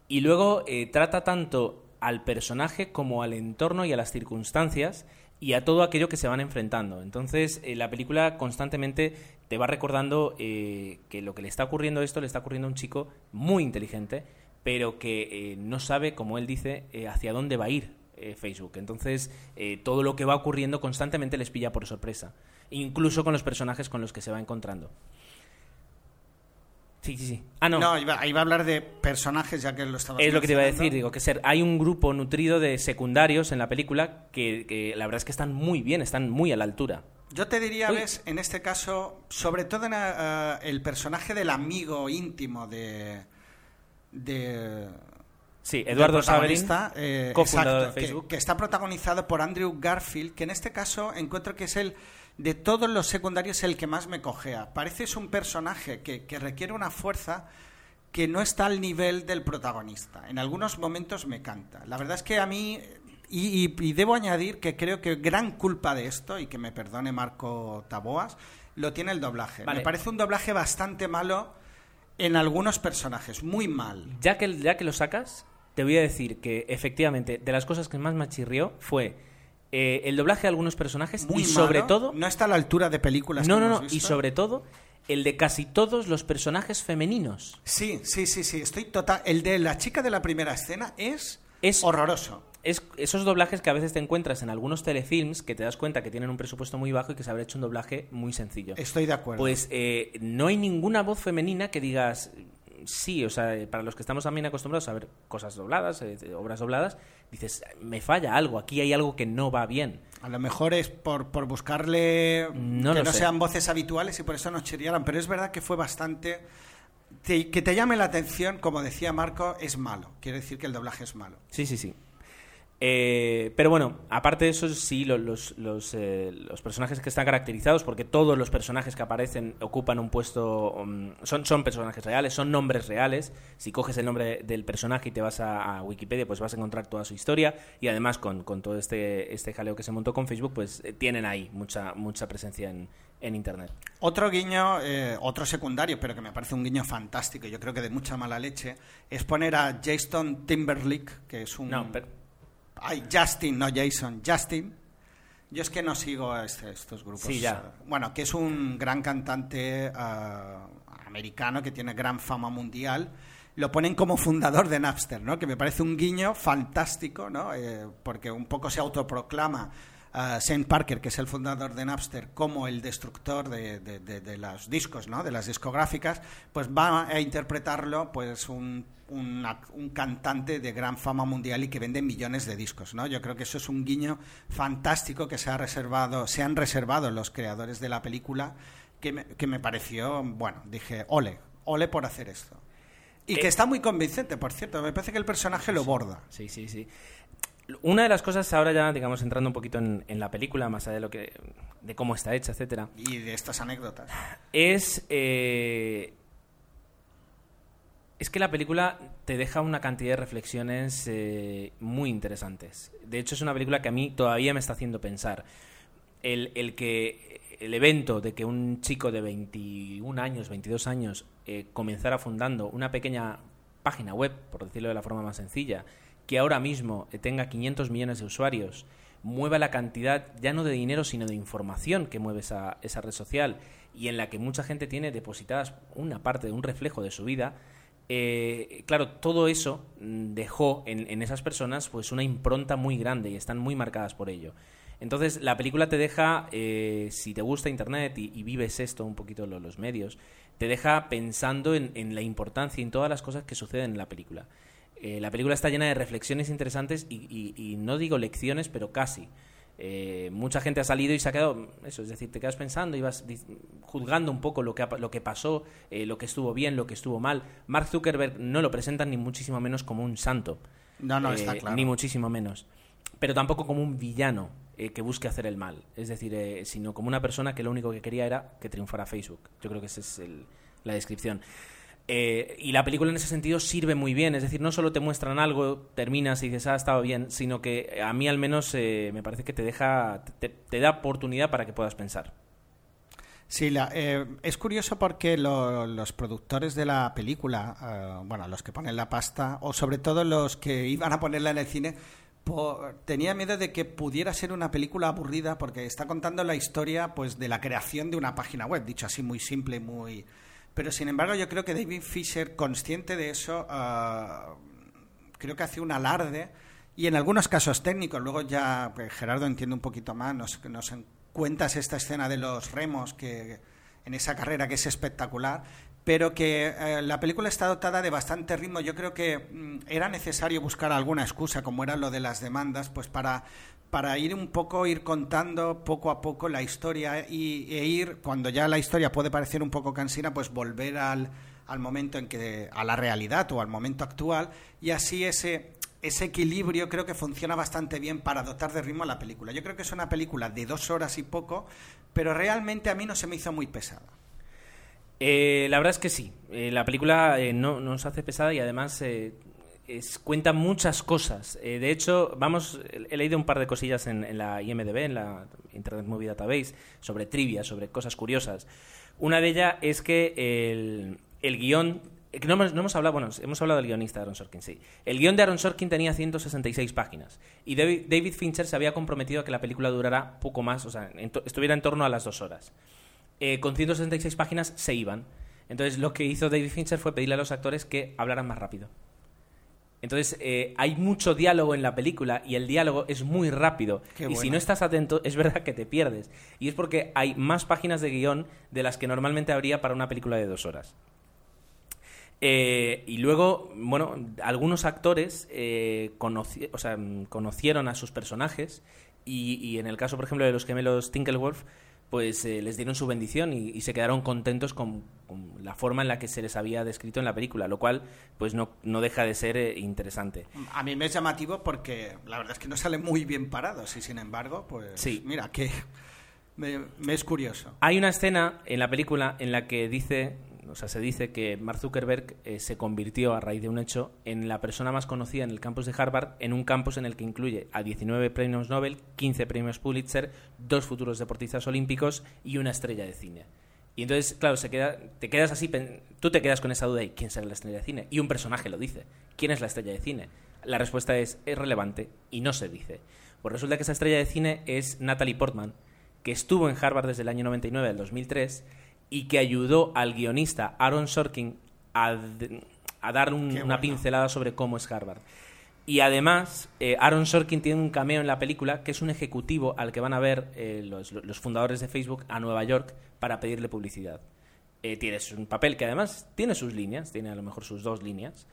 Y luego eh, trata tanto al personaje como al entorno y a las circunstancias y a todo aquello que se van enfrentando. Entonces, eh, la película constantemente te va recordando que lo que le está ocurriendo a esto le está ocurriendo a un chico muy inteligente, pero que no sabe, como él dice, hacia dónde va a ir eh, Facebook. Entonces, eh, todo lo que va ocurriendo constantemente les pilla por sorpresa, incluso con los personajes con los que se va encontrando. Sí, sí, sí. Ah, no. No, iba, iba a hablar de personajes, ya que lo estaba Es lo que te iba a decir, digo, que ser, hay un grupo nutrido de secundarios en la película que, que la verdad es que están muy bien, están muy a la altura. Yo te diría, Uy. ves, en este caso, sobre todo en eh, el personaje del amigo íntimo de. de Sí, Eduardo protagonista, eh, cofundador exacto, de Facebook. Que, que está protagonizado por Andrew Garfield, que en este caso encuentro que es el de todos los secundarios el que más me cojea. Parece es un personaje que, que requiere una fuerza que no está al nivel del protagonista. En algunos momentos me canta. La verdad es que a mí, y, y- y debo añadir que creo que gran culpa de esto, y que me perdone Marco Taboas, lo tiene el doblaje. Vale. Me parece un doblaje bastante malo en algunos personajes, muy mal. Ya que, ya que lo sacas, te voy a decir que efectivamente, de las cosas que más me chirrió fue eh, el doblaje de algunos personajes Muy y sobre malo. todo... No está a la altura de películas No, que no, hemos no, y sobre todo el de casi todos los personajes femeninos. Sí, sí, sí, sí. Estoy total. El de la chica de la primera escena es, Es- horroroso. Es esos doblajes que a veces te encuentras en algunos telefilms que te das cuenta que tienen un presupuesto muy bajo y que se habrá hecho un doblaje muy sencillo. Estoy de acuerdo. Pues eh, no hay ninguna voz femenina que digas sí, o sea, para los que estamos también acostumbrados a ver cosas dobladas, eh, obras dobladas, dices, me falla algo, aquí hay algo que no va bien. A lo mejor es por, por buscarle No que no sé. sean voces habituales y por eso nos chirriaron. Pero es verdad que fue bastante. te- que te llame la atención, como decía Marco, es malo. Quiere decir que el doblaje es malo. Sí, sí, sí. Eh, pero bueno, aparte de eso, sí, lo- los, los, eh, los personajes que están caracterizados, porque todos los personajes que aparecen ocupan un puesto, um, son, son personajes reales, son nombres reales. Si coges el nombre del personaje y te vas a, a Wikipedia, pues vas a encontrar toda su historia. Y además, con, con todo este, este jaleo que se montó con Facebook, pues eh, tienen ahí mucha, mucha presencia en, en Internet. Otro guiño, eh, otro secundario, pero que me parece un guiño fantástico, yo creo que de mucha mala leche, es poner a Jason Timberlake, que es un. No, pero- Ay, Justin, no Jason, Justin. Yo es que no sigo a este- estos grupos. Sí, ya. Bueno, que es un gran cantante ah, americano que tiene gran fama mundial. Lo ponen como fundador de Napster, ¿no? Que me parece un guiño fantástico, ¿no? Eh, porque un poco se autoproclama a Shane Parker, que es el fundador de Napster, como el destructor de, de- de- de los discos, ¿no? De las discográficas, pues va a interpretarlo, pues un, una- un cantante de gran fama mundial y que vende millones de discos, ¿no? Yo creo que eso es un guiño fantástico que se ha reservado, se han reservado los creadores de la película, que me, que me pareció, bueno, dije, ole, ole por hacer esto. Y Eh, que está muy convincente, por cierto, me parece que el personaje lo borda. Sí, sí, sí. Una de las cosas ahora ya, digamos, entrando un poquito en, en la película, más allá de lo que, de cómo está hecha, etcétera, Y de estas anécdotas. es eh, es que la película te deja una cantidad de reflexiones eh, muy interesantes. De hecho, es una película que a mí todavía me está haciendo pensar. El, el que el evento de que un chico de 21 años, 22 años, eh, comenzara fundando una pequeña página web, por decirlo de la forma más sencilla, que ahora mismo eh, tenga 500 millones de usuarios, mueva la cantidad, ya no de dinero, sino de información que mueve esa, esa red social y en la que mucha gente tiene depositadas una parte de un reflejo de su vida, eh, claro, todo eso mm, dejó en, esas personas pues una impronta muy grande y están muy marcadas por ello. Entonces, la película te deja, eh, si te gusta Internet y, vives esto un poquito los medios, te deja pensando en, la importancia y en todas las cosas que suceden en la película. Eh, la película está llena de reflexiones interesantes y, no digo lecciones, pero casi. Eh, mucha gente ha salido y se ha quedado, eso, es decir, te quedas pensando y vas juzgando un poco lo que, lo que pasó, lo que estuvo bien, lo que estuvo mal. Mark Zuckerberg no lo presentan ni muchísimo menos como un santo. No, no, está claro. Ni muchísimo menos. Pero tampoco como un villano eh, que busque hacer el mal. Es decir, eh, sino como una persona que lo único que quería era que triunfara Facebook. Yo creo que esa es la descripción. Eh, y la película en ese sentido sirve muy bien, es decir, no solo te muestran algo, terminas y dices, ah, estado bien, sino que a mí al menos me parece que te deja, te, da oportunidad para que puedas pensar. Sí, la, es curioso porque los productores de la película, bueno, los que ponen la pasta, o sobre todo los que iban a ponerla en el cine, tenía miedo de que pudiera ser una película aburrida porque está contando la historia pues de la creación de una página web, dicho así muy simple, muy pero sin embargo yo creo que David Fisher consciente de eso ah, creo que hace un alarde y en algunos casos técnicos, luego ya pues, Gerardo entiende un poquito más, nos, nos cuentas esta escena de los remos que en esa carrera que es espectacular pero que eh, la película está dotada de bastante ritmo. Yo creo que mm, era necesario buscar alguna excusa, como era lo de las demandas, pues para, para ir un poco, ir contando poco a poco la historia y, e ir, cuando ya la historia puede parecer un poco cansina, pues volver al, al momento en que, a la realidad o al momento actual, y así ese, ese equilibrio creo que funciona bastante bien para dotar de ritmo a la película. Yo creo que es una película de dos horas y poco, pero realmente a mí no se me hizo muy pesada. Eh, la verdad es que sí. Eh, la película eh, no nos hace pesada y además cuenta muchas cosas. de hecho, vamos, he leído un par de cosillas en, la IMDB, en la Internet Movie Database, sobre trivia, sobre cosas curiosas. Una de ellas es que el, el guion no hemos, hablado, bueno, hemos hablado del guionista de Aaron Sorkin, sí. El guion de Aaron Sorkin tenía 166 páginas y David, Fincher se había comprometido a que la película durara poco más, o sea, estuviera en torno a las dos horas. Eh, con 166 páginas se iban. Entonces lo que hizo David Fincher fue pedirle a los actores que hablaran más rápido. Entonces eh, hay mucho diálogo en la película y el diálogo es muy rápido. y si no estás atento, es verdad que te pierdes. Y es porque hay más páginas de guion de las que normalmente habría para una película de dos horas. Eh, y luego, bueno, algunos actores o sea, conocieron a sus personajes y, y, en el caso, por ejemplo, de los gemelos Tinkelwolf, pues eh, les dieron su bendición y, se quedaron contentos con, la forma en la que se les había descrito en la película, lo cual pues no, no deja de ser eh, interesante. A mí me es llamativo porque la verdad es que no salen muy bien parados y sin embargo, pues sí. mira, que me, me es curioso. Hay una escena en la película en la que dice o sea, se dice que Mark Zuckerberg eh, se convirtió a raíz de un hecho en la persona más conocida en el campus de Harvard, en un campus en el que incluye a 19 premios Nobel, 15 premios Pulitzer, dos futuros deportistas olímpicos y una estrella de cine. Y entonces, claro, se queda, te quedas así, tú te quedas con esa duda de quién será la estrella de cine. Y un personaje lo dice. ¿Quién es la estrella de cine? La respuesta es, es relevante y no se dice. Pues resulta que esa estrella de cine es Natalie Portman, que estuvo en Harvard desde el año 99 al 2003 y que ayudó al guionista Aaron Sorkin a, dar una pincelada sobre cómo es Harvard. Y además, eh, Aaron Sorkin tiene un cameo en la película que es un ejecutivo al que van a ver eh, los, fundadores de Facebook a Nueva York para pedirle publicidad. Eh, tienes un papel que además tiene sus líneas, tiene a lo mejor sus dos líneas,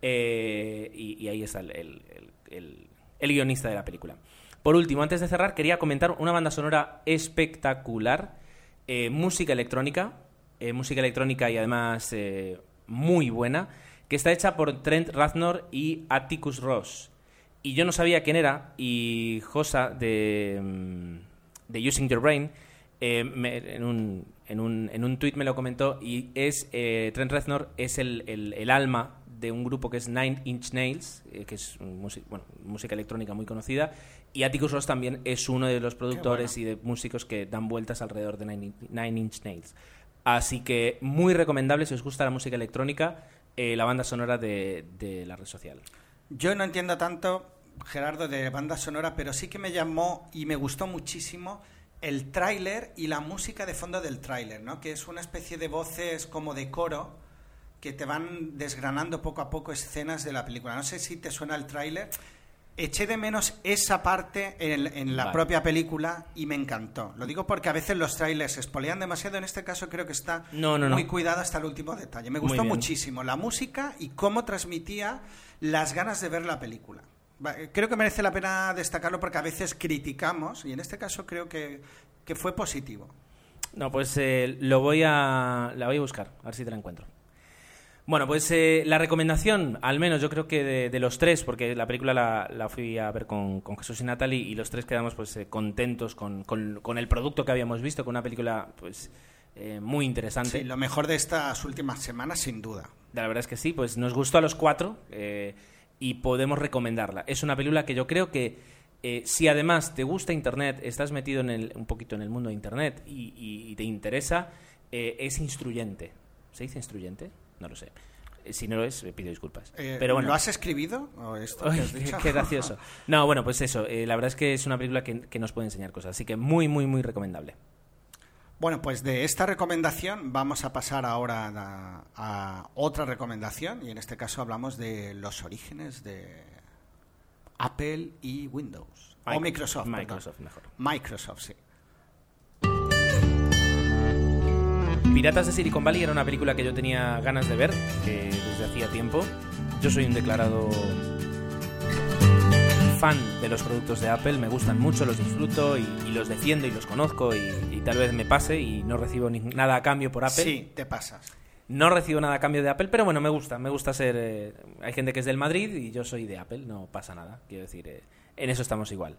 y, ahí está el, el guionista de la película. Por último, antes de cerrar, quería comentar una banda sonora espectacular eh, música electrónica, eh, música electrónica y además eh, muy buena, que está hecha por Trent Raznor y Atticus Ross. Y yo no sabía quién era, y Josa de, mm, Using Your Brain en, un, en, un, en un tweet me lo comentó, y es Trent Reznor es el, el, alma de un grupo que es Nine Inch Nails, que es bueno, música electrónica muy conocida, y Atticus Ross también es uno de los productores y de músicos que dan vueltas alrededor de Nine, Inch Nails. Así que muy recomendable si os gusta la música electrónica, eh, la banda sonora de, la red social. Yo no entiendo tanto Gerardo, de banda sonora, pero sí que me llamó y me gustó muchísimo el tráiler y la música de fondo del tráiler, ¿no? Que es una especie de voces como de coro que te van desgranando poco a poco escenas de la película. No sé si te suena el tráiler. Eché de menos esa parte en, en la Vale. propia película y me encantó. Lo digo porque a veces los trailers se espolean demasiado. En este caso creo que está No, no, no. muy cuidado hasta el último detalle. Me gustó muchísimo la música y cómo transmitía las ganas de ver la película. Eh, Creo que merece la pena destacarlo porque a veces criticamos y en este caso creo que, que fue positivo. No, pues eh, lo voy a, la voy a buscar, a ver si te la encuentro. Bueno, pues eh, la recomendación, al menos yo creo que de, de los tres, porque la película la, la fui a ver con, con Jesús y Natalie y los tres quedamos pues eh, contentos con, con- con el producto que habíamos visto, con una película pues eh, muy interesante. Sí, lo mejor de estas últimas semanas, sin duda. La verdad es que sí, pues nos gustó a los cuatro eh, y podemos recomendarla. Es una película que yo creo que eh, si además te gusta Internet, estás metido en el, un poquito en el mundo de Internet y, y- y te interesa, eh, es instruyente. ¿Se dice instruyente? No lo sé. Eh, Si no lo es, pido disculpas. Eh, Pero bueno, ¿Lo has escribido? ¿O esto que Ay, has qué, dicho? qué gracioso. No, bueno, pues eso. eh, la verdad es que es una película que, que nos puede enseñar cosas. Así que muy, muy, muy recomendable. Bueno, pues de esta recomendación vamos a pasar ahora a, a otra recomendación y en este caso hablamos de los orígenes de Apple y Windows. o Mic- Microsoft. perdón. Microsoft, mejor. Microsoft, sí. Piratas de Silicon Valley era una película que yo tenía ganas de ver que desde hacía tiempo. Yo soy un declarado fan de los productos de Apple, me gustan mucho, los disfruto y, y los defiendo y los conozco y, y tal vez me pase y no recibo ni- nada a cambio por Apple. Sí, te pasas. No recibo nada a cambio de Apple, pero bueno, me gusta, me gusta ser... eh, hay gente que es del Madrid y yo soy de Apple, no pasa nada, quiero decir, eh, en eso estamos igual.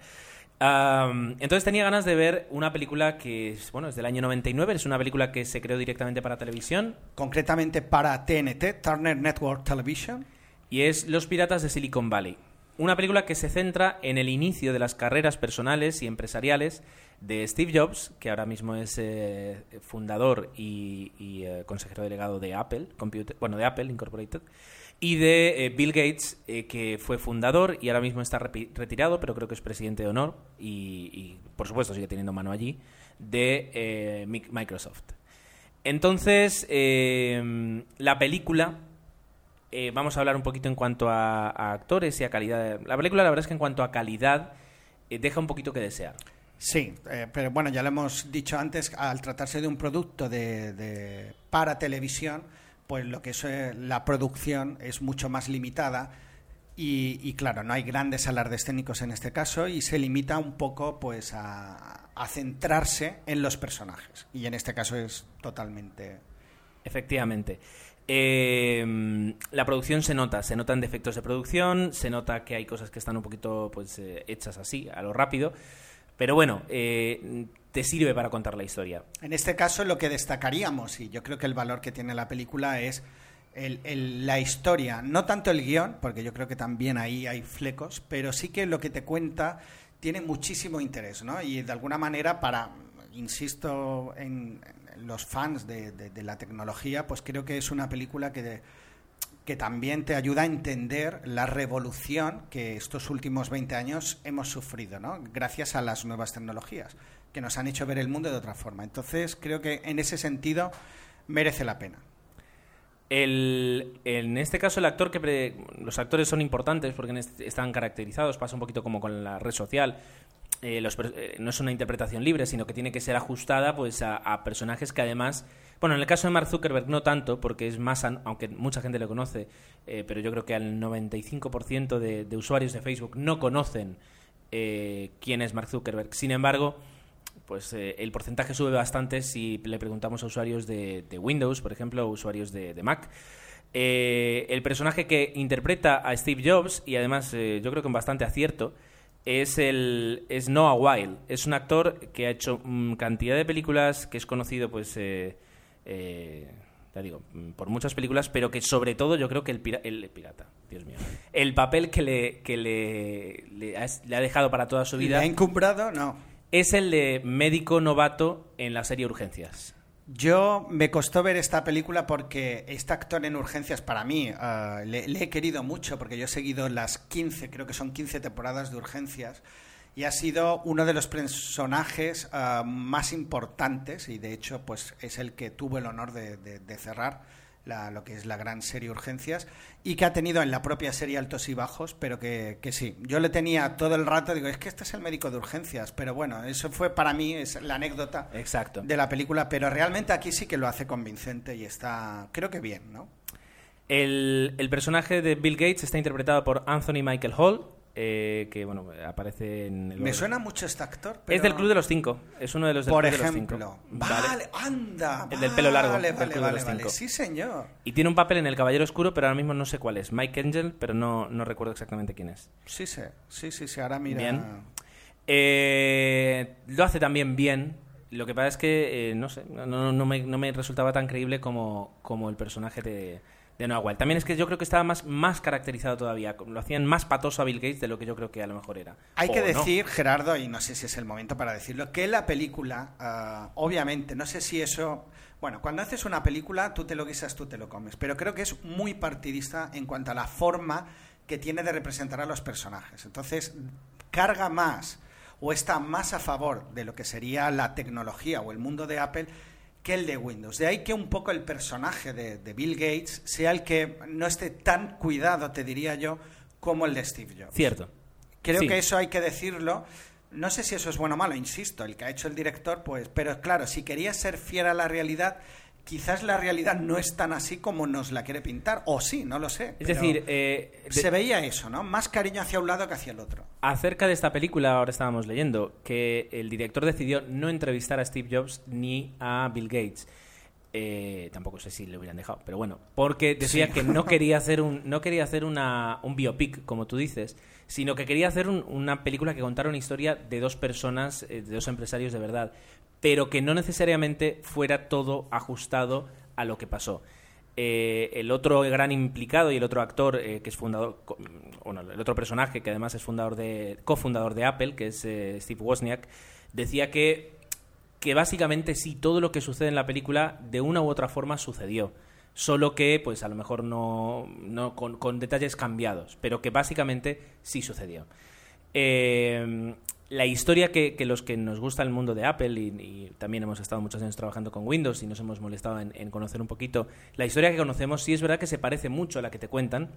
Entonces tenía ganas de ver una película que es, bueno, es del año 99, es una película que se creó directamente para televisión Concretamente para TNT, Turner Network Television. y es Los Piratas de Silicon Valley. Una película que se centra en el inicio de las carreras personales y empresariales de Steve Jobs, que ahora mismo es eh, fundador y, y, eh, consejero delegado de Apple, Computer- bueno, de Apple Incorporated, y de eh, Bill Gates, eh, que fue fundador y ahora mismo está retirado, pero creo que es presidente de honor y, y, por supuesto sigue teniendo mano allí, de eh, Mic- Microsoft. Entonces, eh, la película vamos a hablar un poquito en cuanto a, a actores y a calidad. La película, la verdad es que en cuanto a calidad, deja un poquito que desear. Sí, pero bueno, ya lo hemos dicho antes, al tratarse de un producto de- para televisión, pues lo que es eh, la producción es mucho más limitada y, y claro, no hay grandes alardes técnicos en este caso y se limita un poco pues a, a centrarse en los personajes y en este caso es totalmente Efectivamente. Eh, la producción se nota, se notan defectos de producción, se nota que hay cosas que están un poquito pues eh, hechas así, a lo rápido. Pero bueno, eh, te sirve para contar la historia. En este caso, lo que destacaríamos, y yo creo que el valor que tiene la película es el- la historia, no tanto el guion, porque yo creo que también ahí hay flecos, pero sí que lo que te cuenta tiene muchísimo interés, ¿no? Y de alguna manera, para, insisto, en, los fans de la tecnología, pues creo que es una película que que también te ayuda a entender la revolución que estos últimos 20 años hemos sufrido, ¿no? Gracias a las nuevas tecnologías, que nos han hecho ver el mundo de otra forma. Entonces, creo que en ese sentido merece la pena. El, en este caso, el actor que pre- los actores son importantes porque están caracterizados, pasa un poquito como con la red social. Eh, eh, no es una interpretación libre, sino que tiene que ser ajustada pues a, personajes que además, bueno, en el caso de Mark Zuckerberg no tanto, porque es más, aunque mucha gente lo conoce, eh, pero yo creo que al 95% de, de usuarios de Facebook no conocen quién es Mark Zuckerberg. Sin embargo, pues eh, el porcentaje sube bastante si le preguntamos a usuarios de, de Windows, por ejemplo, o usuarios de, de Mac. Eh, el personaje que interpreta a Steve Jobs, y además eh, yo creo que con bastante acierto, es, el, es Noah Weil. Es un actor que ha hecho mm, cantidad de películas, que es conocido, pues, eh, eh, ya digo, mm, por muchas películas, pero que sobre todo yo creo que el, pira- el pirata, Dios mío, el papel que le, que le, le ha, le ha dejado para toda su ¿Le vida ha encumbrado? No. Es el de médico novato en la serie Urgencias. Yo me costó ver esta película porque este actor en urgencias para mí uh, le, he querido mucho porque yo he seguido las 15, creo que son 15 temporadas de urgencias y ha sido uno de los personajes uh, más importantes y de hecho pues es el que tuvo el honor de cerrar la, lo que es la gran serie Urgencias, y que ha tenido en la propia serie altos y bajos, pero que, que, sí. Yo le tenía todo el rato, digo, es que este es el médico de urgencias, pero bueno, eso fue para mí es la anécdota Exacto. de la película, pero realmente aquí sí que lo hace convincente y está, creo que bien, ¿no? El, el personaje de Bill Gates está interpretado por Anthony Michael Hall, eh, que bueno aparece en el me suena mucho este actor pero... es del club de los cinco es uno de los del por club ejemplo de los cinco. vale, vale anda el del pelo largo vale, vale, vale, vale. sí señor. Y tiene un papel en el Caballero Oscuro pero ahora mismo no sé cuál es. Mike Angel pero no, no recuerdo exactamente quién es. Sí sí sí sí, sí ahora mira. Bien. Eh, lo hace también bien. Lo que pasa es que eh, no sé no, no, no, me, no me resultaba tan creíble como, como el personaje de de Noah Wild. También es que yo creo que estaba más, más caracterizado todavía. Lo hacían más patoso a Bill Gates de lo que yo creo que a lo mejor era. Hay o que no. decir, Gerardo, y no sé si es el momento para decirlo, que la película, uh, obviamente, no sé si eso... Bueno, cuando haces una película, tú te lo guisas, tú te lo comes, pero creo que es muy partidista en cuanto a la forma que tiene de representar a los personajes. Entonces, carga más o está más a favor de lo que sería la tecnología o el mundo de Apple que el de Windows. De ahí que un poco el personaje de, de, Bill Gates sea el que no esté tan cuidado, te diría yo, como el de Steve Jobs. Cierto. Creo Sí. que eso hay que decirlo. No sé si eso es bueno o malo, insisto, el que ha hecho el director, pues, pero claro, si quería ser fiel a la realidad, quizás la realidad no es tan así como nos la quiere pintar, o sí, no lo sé. Es decir, eh, de- se veía eso, ¿no? Más cariño hacia un lado que hacia el otro. acerca de esta película, ahora estábamos leyendo que el director decidió no entrevistar a Steve Jobs ni a Bill Gates. Eh, tampoco sé si le hubieran dejado, pero bueno, porque decía Sí. que no quería hacer un no quería hacer una, un biopic, como tú dices, sino que quería hacer un- una película que contara una historia de dos personas, eh, de dos empresarios de verdad, pero que no necesariamente fuera todo ajustado a lo que pasó. Eh, el otro gran implicado y el otro actor eh, que es fundador, co- bueno, el otro personaje que además es fundador de, cofundador de Apple, que es eh, Steve Wozniak, decía que, que básicamente sí, todo lo que sucede en la película de una u otra forma sucedió. Solo que, pues a lo mejor no, no con, con detalles cambiados, pero que básicamente sí sucedió. Eh, la historia que, que los que nos gusta el mundo de Apple y, y también hemos estado muchos años trabajando con Windows y nos hemos molestado en, en conocer un poquito, la historia que conocemos sí es verdad que se parece mucho a la que te cuentan.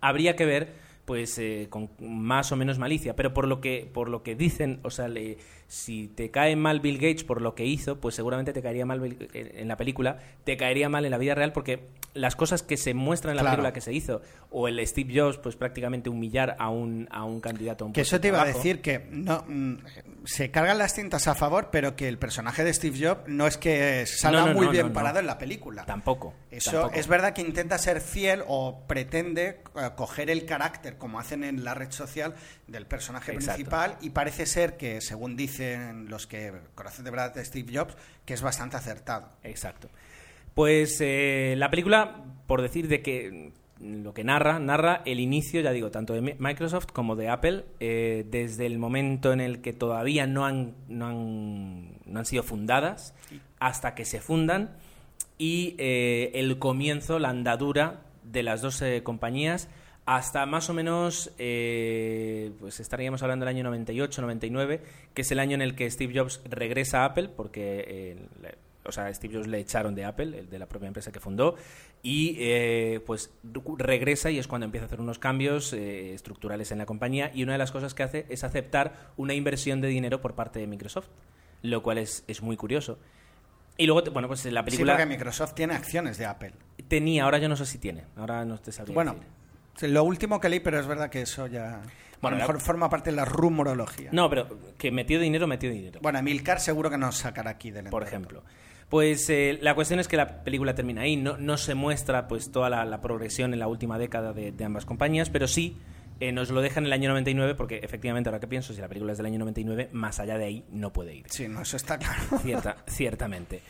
Habría que ver pues eh, con más o menos malicia, pero por lo que por lo que dicen, o sea, le- si te cae mal Bill Gates por lo que hizo, pues seguramente te caería mal Bill- en la película, te caería mal en la vida real porque las cosas que se muestran en la Claro. película que se hizo o el Steve Jobs pues prácticamente humillar a un a un candidato a un Que eso te iba a decir que no mm, se cargan las tintas a favor, pero que el personaje de Steve Jobs no es que salga No, no, muy no, bien parado en la película. Tampoco. Eso tampoco. es verdad que intenta ser fiel o pretende eh, coger el carácter, como hacen en la red social, del personaje Exacto. principal y parece ser que, según dicen los que conocen de verdad a Steve Jobs, que es bastante acertado. Exacto. Pues eh, la película, por decir de que lo que narra, narra el inicio, ya digo, tanto de Mi- Microsoft como de Apple, eh, desde el momento en el que todavía no han, no han, no han sido fundadas hasta que se fundan y eh, el comienzo, la andadura de las dos eh, compañías hasta más o menos, pues estaríamos hablando del año 98, 99, que es el año en el que Steve Jobs regresa a Apple, porque, o sea, Steve Jobs le echaron de Apple, el de la propia empresa que fundó, y eh, pues regresa y es cuando empieza a hacer unos cambios eh, estructurales en la compañía, y una de las cosas que hace es aceptar una inversión de dinero por parte de Microsoft, lo cual es, es muy curioso. Y luego, bueno, pues la Sí, película porque Microsoft tiene acciones de Apple. tenía, ahora yo no sé si tiene, ahora no te sabría Bueno, decir. sí, lo último que leí, pero es verdad que eso ya... Bueno, a lo la- mejor forma parte de la rumorología. No, pero que metió dinero, metió dinero. Bueno, Emilcar seguro que nos sacará aquí del por ejemplo. Pues eh, la cuestión es que la película termina ahí, no, no se muestra pues toda la, la progresión en la última década de, de ambas compañías, pero sí eh, nos lo dejan en el año 99 porque efectivamente ahora que pienso, si la película es del año 99, más allá de ahí no puede ir. Sí, no, eso está claro. Cierta, ciertamente.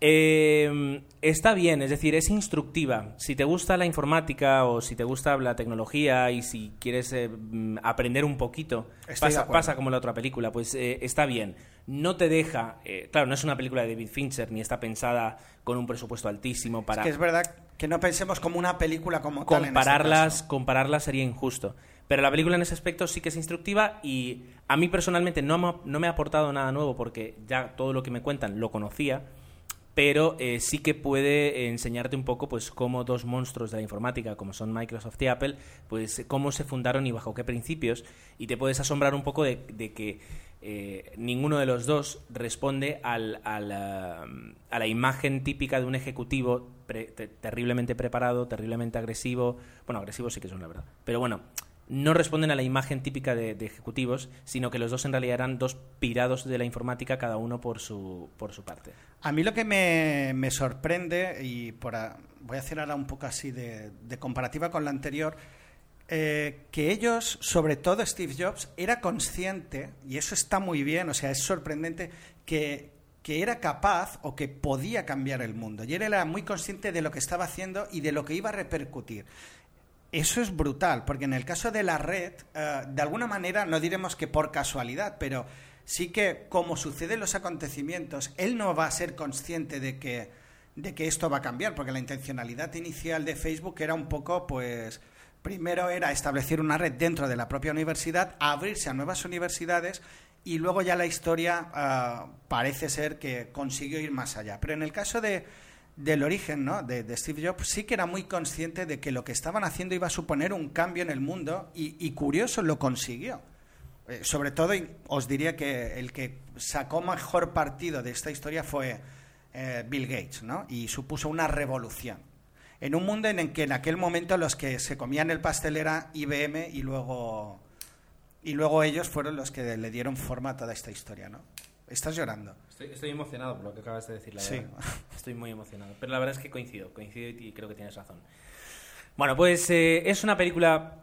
Eh, está bien, es decir, es instructiva. Si te gusta la informática o si te gusta la tecnología y si quieres eh, mm, aprender un poquito, pasa, pasa como la otra película, pues eh, está bien. No te deja, eh, claro, no es una película de David Fincher ni está pensada con un presupuesto altísimo para Es que es verdad que no pensemos como una película como tal en este compararlas, compararlas sería injusto. Pero la película en ese aspecto sí que es instructiva y a mí personalmente no me, no me ha aportado nada nuevo porque ya todo lo que me cuentan lo conocía, pero eh, sí que puede enseñarte un poco pues cómo dos monstruos de la informática como son Microsoft y Apple, pues cómo se fundaron y bajo qué principios y te puedes asombrar un poco de, de que eh, ninguno de los dos responde al- a, la, a la imagen típica de un ejecutivo pre- te- terriblemente preparado, terriblemente agresivo. Bueno, agresivo sí que son la verdad. Pero bueno, no responden a la imagen típica de, de ejecutivos, sino que los dos en realidad eran dos pirados de la informática, cada uno por su, por su parte. A mí lo que me, me sorprende, y por voy a hacer ahora un poco así de, de comparativa con la anterior, eh, que ellos, sobre todo Steve Jobs, era consciente, y eso está muy bien, o sea, es sorprendente, que, que era capaz o que podía cambiar el mundo. Y él era muy consciente de lo que estaba haciendo y de lo que iba a repercutir. Eso es brutal, porque en el caso de la red, eh, de alguna manera, no diremos que por casualidad, pero sí que como suceden los acontecimientos, él no va a ser consciente de que, de que esto va a cambiar, porque la intencionalidad inicial de Facebook era un poco, pues, primero era establecer una red dentro de la propia universidad, abrirse a nuevas universidades y luego ya la historia ah, parece ser que consiguió ir más allá. Pero en el caso de, del origen ¿no? de, Steve Jobs, sí que era muy consciente de que lo que estaban haciendo iba a suponer un cambio en el mundo y curioso, lo consiguió. Eh, sobre todo, os diría que el que sacó mejor partido de esta historia fue eh, Bill Gates, ¿no? Y supuso una revolución. En un mundo en el que en aquel momento los que se comían el pastel era IBM y luego, y luego ellos fueron los que le dieron forma a toda esta historia, ¿no? Estás llorando. Estoy, emocionado por lo que acabas de decir, la Sí. Estoy muy emocionado. Pero la verdad es que coincido, coincido y creo que tienes razón. Bueno, pues eh, es una película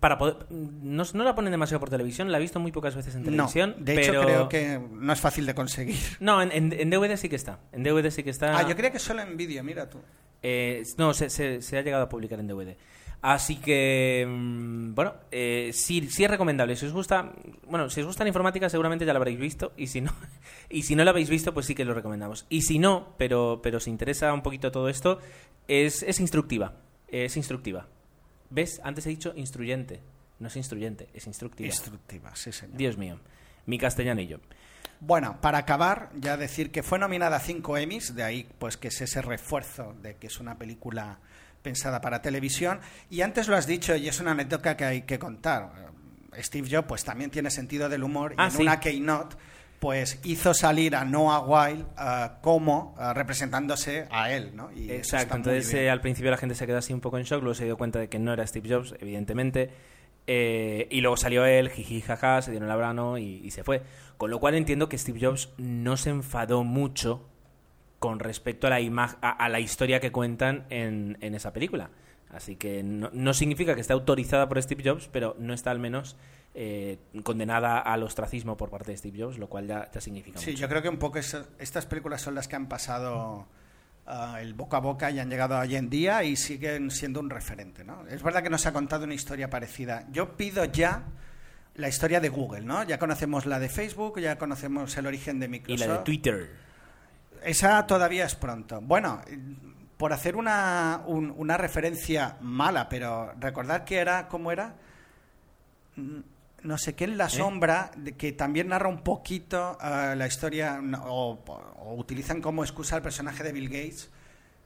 para poder... No, no la ponen demasiado por televisión, la he visto muy pocas veces en No, televisión. de hecho pero- creo que no es fácil de conseguir. No, en, en- en DVD sí que está. En DVD sí que está... Ah, yo creía que solo en vídeo, mira tú. Eh, no, se, se- se ha llegado a publicar en DVD. Así que, mm, bueno, eh, sí, sí es recomendable. Si os gusta, bueno, si os gusta la informática seguramente ya la habréis visto y si no, y si no la habéis visto, pues sí que lo recomendamos. Y si no, pero, pero os interesa un poquito todo esto, es, es instructiva. Es instructiva. ¿Ves? Antes he dicho instruyente. No es instruyente, es instructiva. Instructiva, sí, señor. Dios mío. Mi castellano y yo. Bueno, para acabar, ya decir que fue nominada a cinco Emmys, de ahí pues que es ese refuerzo de que es una película pensada para televisión. Y antes lo has dicho, y es una anécdota que hay que contar. Steve Jobs pues también tiene sentido del humor y Ah, en sí. una keynote pues hizo salir a Noah Weil ah, como ah, representándose a él, ¿no? Y Exacto, entonces eh, al principio la gente se quedó así un poco en shock, luego se dio cuenta de que no era Steve Jobs, evidentemente, eh, y luego salió él, jiji, jaja, se dieron el abrano y, y se fue. Con lo cual entiendo que Steve Jobs no se enfadó mucho con respecto a la, ima- a, a la historia que cuentan en, en esa película. Así que no, no significa que esté autorizada por Steve Jobs, pero no está al menos eh, condenada al ostracismo por parte de Steve Jobs, lo cual ya, ya significa Sí, mucho. yo creo que un poco estas películas son las que han pasado ah, el boca a boca y han llegado hoy en día y siguen siendo un referente, ¿no? Es verdad que nos ha contado una historia parecida. Yo pido ya la historia de Google, ¿no? Ya conocemos la de Facebook, ya conocemos el origen de Y Microsoft. la de Twitter. Esa todavía es pronto. Bueno, por hacer una, un- una referencia mala, pero recordar que era, ¿cómo era? No sé qué en la sombra, de que también narra un poquito eh, la historia, o, o utilizan como excusa el personaje de Bill Gates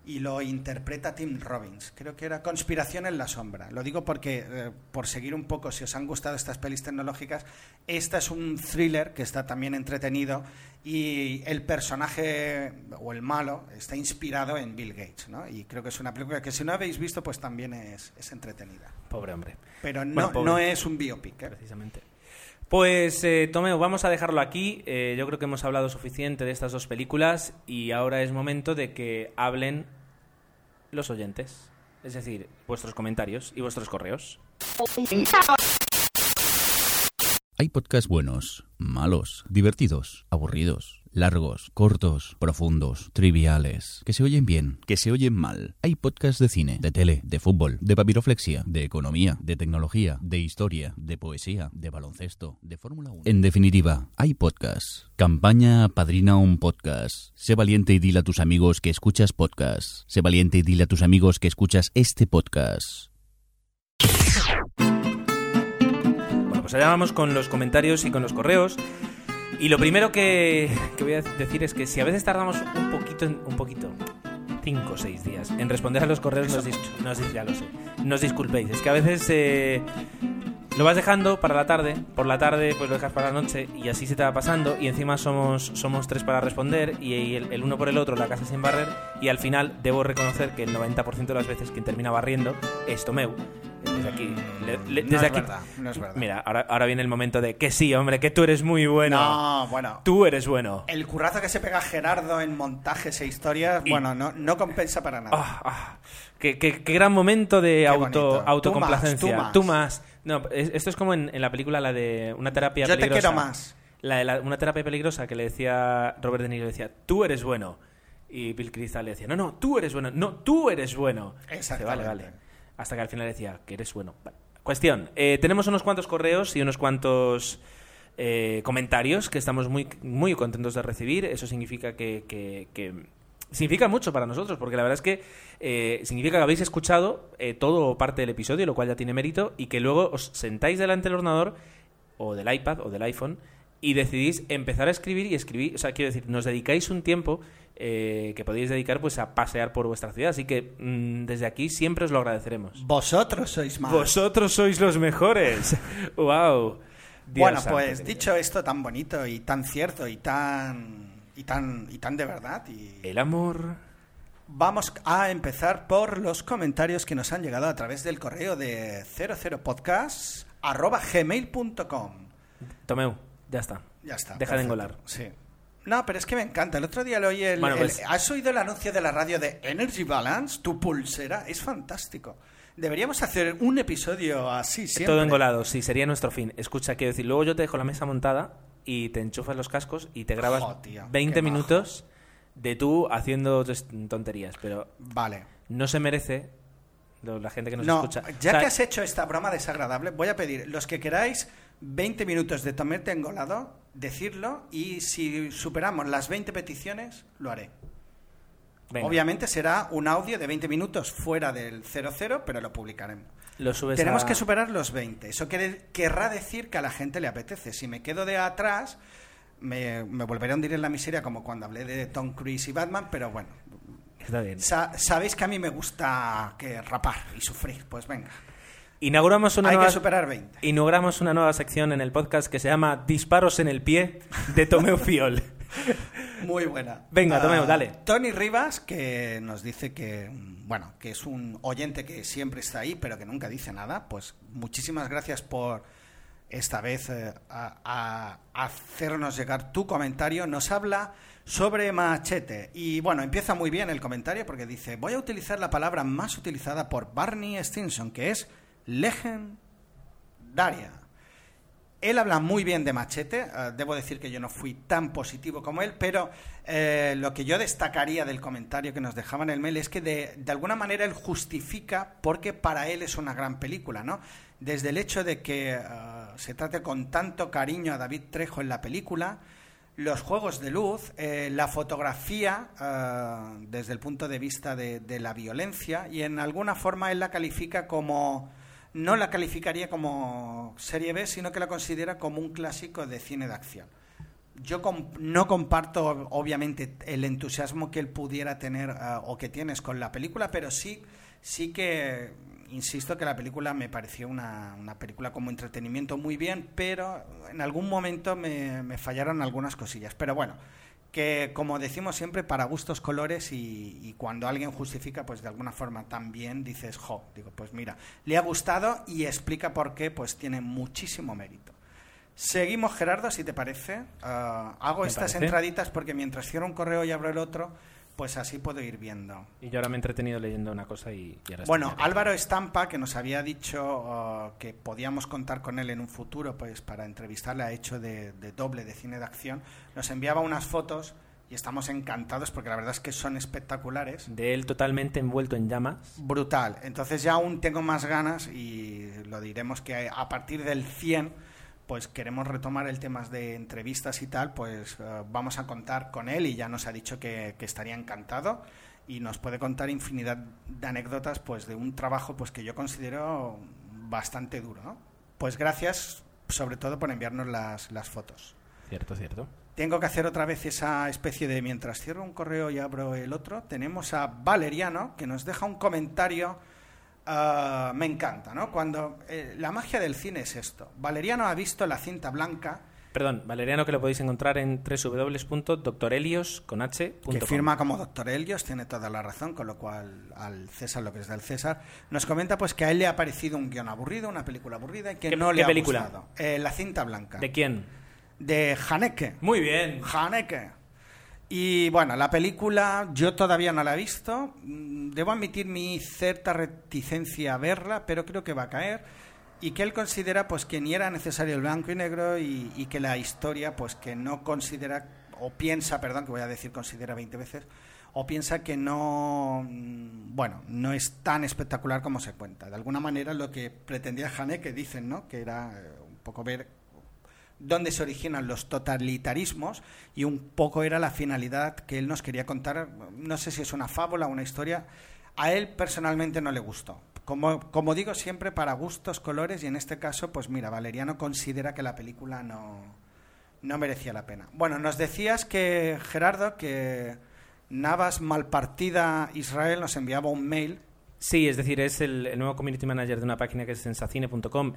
y lo interpreta Tim Robbins. Creo que era Conspiración en la sombra. Lo digo porque, eh, por seguir un poco, si os han gustado estas pelis tecnológicas, esta es un thriller que está también entretenido y el personaje o el malo está inspirado en Bill Gates, ¿no? Y creo que es una película que si no habéis visto, pues también es, es entretenida. Pobre hombre. Pero no, Bueno, pobre. no es un biopic. ¿eh? precisamente. Pues, eh, Tomeo, vamos a dejarlo aquí. Eh, yo creo que hemos hablado suficiente de estas dos películas y ahora es momento de que hablen los oyentes. Es decir, vuestros comentarios y vuestros correos. Hay podcasts buenos, malos, divertidos, aburridos, Largos, cortos, profundos, triviales, que se oyen bien, que se oyen mal. Hay podcasts de cine, de tele, de fútbol, de papiroflexia, de economía, de tecnología, de historia, de poesía, de baloncesto, de Fórmula 1. En definitiva, hay podcasts. Campaña Padrina un podcast. Sé valiente y dile a tus amigos que escuchas podcasts. Sé valiente y dile a tus amigos que escuchas este podcast. Bueno, pues allá vamos con los comentarios y con los correos. Y lo primero que, que voy a decir es que si a veces tardamos un poquito, un poquito, cinco o seis días en responder a los correos, nos, dis- nos ya lo sé, nos disculpéis. Es que a veces eh, lo vas dejando para la tarde, por la tarde pues lo dejas para la noche y así se te va pasando y encima somos, somos tres para responder y el, el uno por el otro la casa sin barrer y al final debo reconocer que el 90% de las veces quien termina barriendo es Tomeu. Desde aquí, le- le- No desde es aquí- verdad, no es verdad. Mira, ahora, ahora viene el momento de que sí, hombre, que tú eres muy bueno. No, bueno. Tú eres bueno. El currazo que se pega Gerardo en montajes e historias, bueno, no, no compensa para nada. Ah, ah, qué, qué- qué gran momento de auto, autocomplacencia. Tú más, tú más. No, es- esto es como en, en la película, la de una terapia Yo te peligrosa. quiero más. La de la- una terapia peligrosa que le decía Robert De Niro, decía, tú eres bueno. Y Bill Crystal le decía, no, no, tú eres bueno. No, tú eres bueno. Exactamente. vale, vale. Hasta que al final decía, que eres bueno. Cuestión, eh, tenemos unos cuantos correos y unos cuantos eh, comentarios que estamos muy, muy contentos de recibir. Eso significa que, que- que- significa mucho para nosotros, porque la verdad es que eh, significa que habéis escuchado eh, todo o parte del episodio, lo cual ya tiene mérito, y que luego os sentáis delante del ordenador o del iPad o del iPhone y decidís empezar a escribir y escribir, o sea, quiero decir, nos dedicáis un tiempo eh, que podéis dedicar pues a pasear por vuestra ciudad, así que mm, desde aquí siempre os lo agradeceremos. Vosotros sois más. Vosotros sois los mejores. wow. bueno, pues dicho esto tan bonito y tan cierto y tan y tan y tan de verdad y el amor vamos a empezar por los comentarios que nos han llegado a través del correo de 00podcast@gmail.com. Tomeu, ya está. Ya está. Deja de engolar. Sí. No, pero es que me encanta. El otro día lo oí el, Bueno, el- pues- ¿Has oído el anuncio de la radio de Energy Balance? Tu pulsera. Es fantástico. Deberíamos hacer un episodio así siempre. Todo engolado, sí, sería nuestro fin. Escucha, quiero decir, luego yo te dejo la mesa montada y te enchufas los cascos y te grabas Jo, tío, 20 qué majo. minutos de tú haciendo tonterías, pero Vale. no se merece la gente que nos no, escucha. ya O sea, que has hecho esta broma desagradable, voy a pedir, los que queráis 20 minutos de tomarte engolado, decirlo y si superamos las 20 peticiones, lo haré. venga, Obviamente será un audio de 20 minutos fuera del 00, pero lo publicaremos. lo subes Tenemos a- que superar los 20. Eso quiere- querrá decir que a la gente le apetece. Si me quedo de atrás, me, me volveré a hundir en la miseria como cuando hablé de Tom Cruise y Batman, pero bueno. Está bien. Sa- Sabéis que a mí me gusta que rapar y sufrir. Pues venga. Inauguramos una Hay nueva... que superar 20. Inauguramos una nueva sección en el podcast que se llama Disparos en el pie de Tomeu Fiol. Muy buena. Venga, Ah, Tomeo, dale. Tony Rivas, que nos dice que, bueno, que es un oyente que siempre está ahí, pero que nunca dice nada, pues muchísimas gracias por esta vez eh, a, a- hacernos llegar tu comentario. Nos habla sobre Machete. Y bueno, empieza muy bien el comentario porque dice, voy a utilizar la palabra más utilizada por Barney Stinson, que es legendaria. Él habla muy bien de Machete, eh, debo decir que yo no fui tan positivo como él, pero eh, lo que yo destacaría del comentario que nos dejaba en el mail es que de, alguna manera él justifica porque para él es una gran película, ¿no? Desde el hecho de que eh, se trate con tanto cariño a David Trejo en la película, los juegos de luz, la fotografía desde el punto de vista de, de la violencia y en alguna forma él la califica como no la calificaría como serie B, sino que la considera como un clásico de cine de acción. Yo no comparto, obviamente, el entusiasmo que él pudiera tener eh, o que tienes con la película, pero sí, sí que insisto que la película me pareció una, una película como entretenimiento muy bien, pero en algún momento me, me fallaron algunas cosillas. Pero bueno, que como decimos siempre, para gustos colores y, y cuando alguien justifica, pues de alguna forma también dices, jo, digo, pues mira, le ha gustado y explica por qué, pues tiene muchísimo mérito. Seguimos, Gerardo, si te parece. Ah, hago estas parece. entraditas porque mientras cierro un correo y abro el otro, pues así puedo ir viendo. Y yo ahora me he entretenido leyendo una cosa y, y ahora Bueno. Álvaro Estampa, que nos había dicho uh, que podíamos contar con él en un futuro pues para entrevistarle, ha hecho de, de doble de cine de acción, nos enviaba unas fotos y estamos encantados porque la verdad es que son espectaculares. De él totalmente envuelto en llamas. Brutal. Entonces ya aún tengo más ganas y lo diremos que a partir del 100 pues queremos retomar el tema de entrevistas y tal, pues eh, vamos a contar con él y ya nos ha dicho que, que estaría encantado y nos puede contar infinidad de anécdotas pues de un trabajo pues que yo considero bastante duro, ¿no? Pues gracias sobre todo por enviarnos las, las fotos. Cierto, cierto. Tengo que hacer otra vez esa especie de mientras cierro un correo y abro el otro. Tenemos a Valeriano que nos deja un comentario. Ah, me encanta, ¿no? Cuando eh, la magia del cine es esto. Valeriano ha visto la cinta blanca Perdón, Valeriano, que lo podéis encontrar en www.doctorelios.com. que firma como Doctor Helios, tiene toda la razón, con lo cual al César lo que es del César, nos comenta pues que a él le ha parecido un guion aburrido, una película aburrida y que ¿Qué- no le qué ha película? gustado. Eh, la cinta blanca. ¿De quién? de Haneke. Muy bien. Haneke. Y bueno, la película yo todavía no la he visto. Mm, Debo admitir mi cierta reticencia a verla, pero creo que va a caer. Y que él considera pues que ni era necesario el blanco y negro y, que la historia pues que no considera, o piensa, perdón, que voy a decir considera 20 veces, o piensa que no, mm, bueno, no es tan espectacular como se cuenta. De alguna manera lo que pretendía Haneke, dicen, ¿no? Que era eh, un poco ver dónde se originan los totalitarismos y un poco era la finalidad que él nos quería contar. No sé si es una fábula o una historia. A él personalmente no le gustó. Como, como digo siempre, para gustos, colores, y en este caso, pues mira, Valeriano considera que la película no, no merecía la pena. Bueno, nos decías que, Gerardo, que Navas Malpartida Israel nos enviaba un mail Sí, es decir, es el, nuevo community manager de una página que es sensacine.com.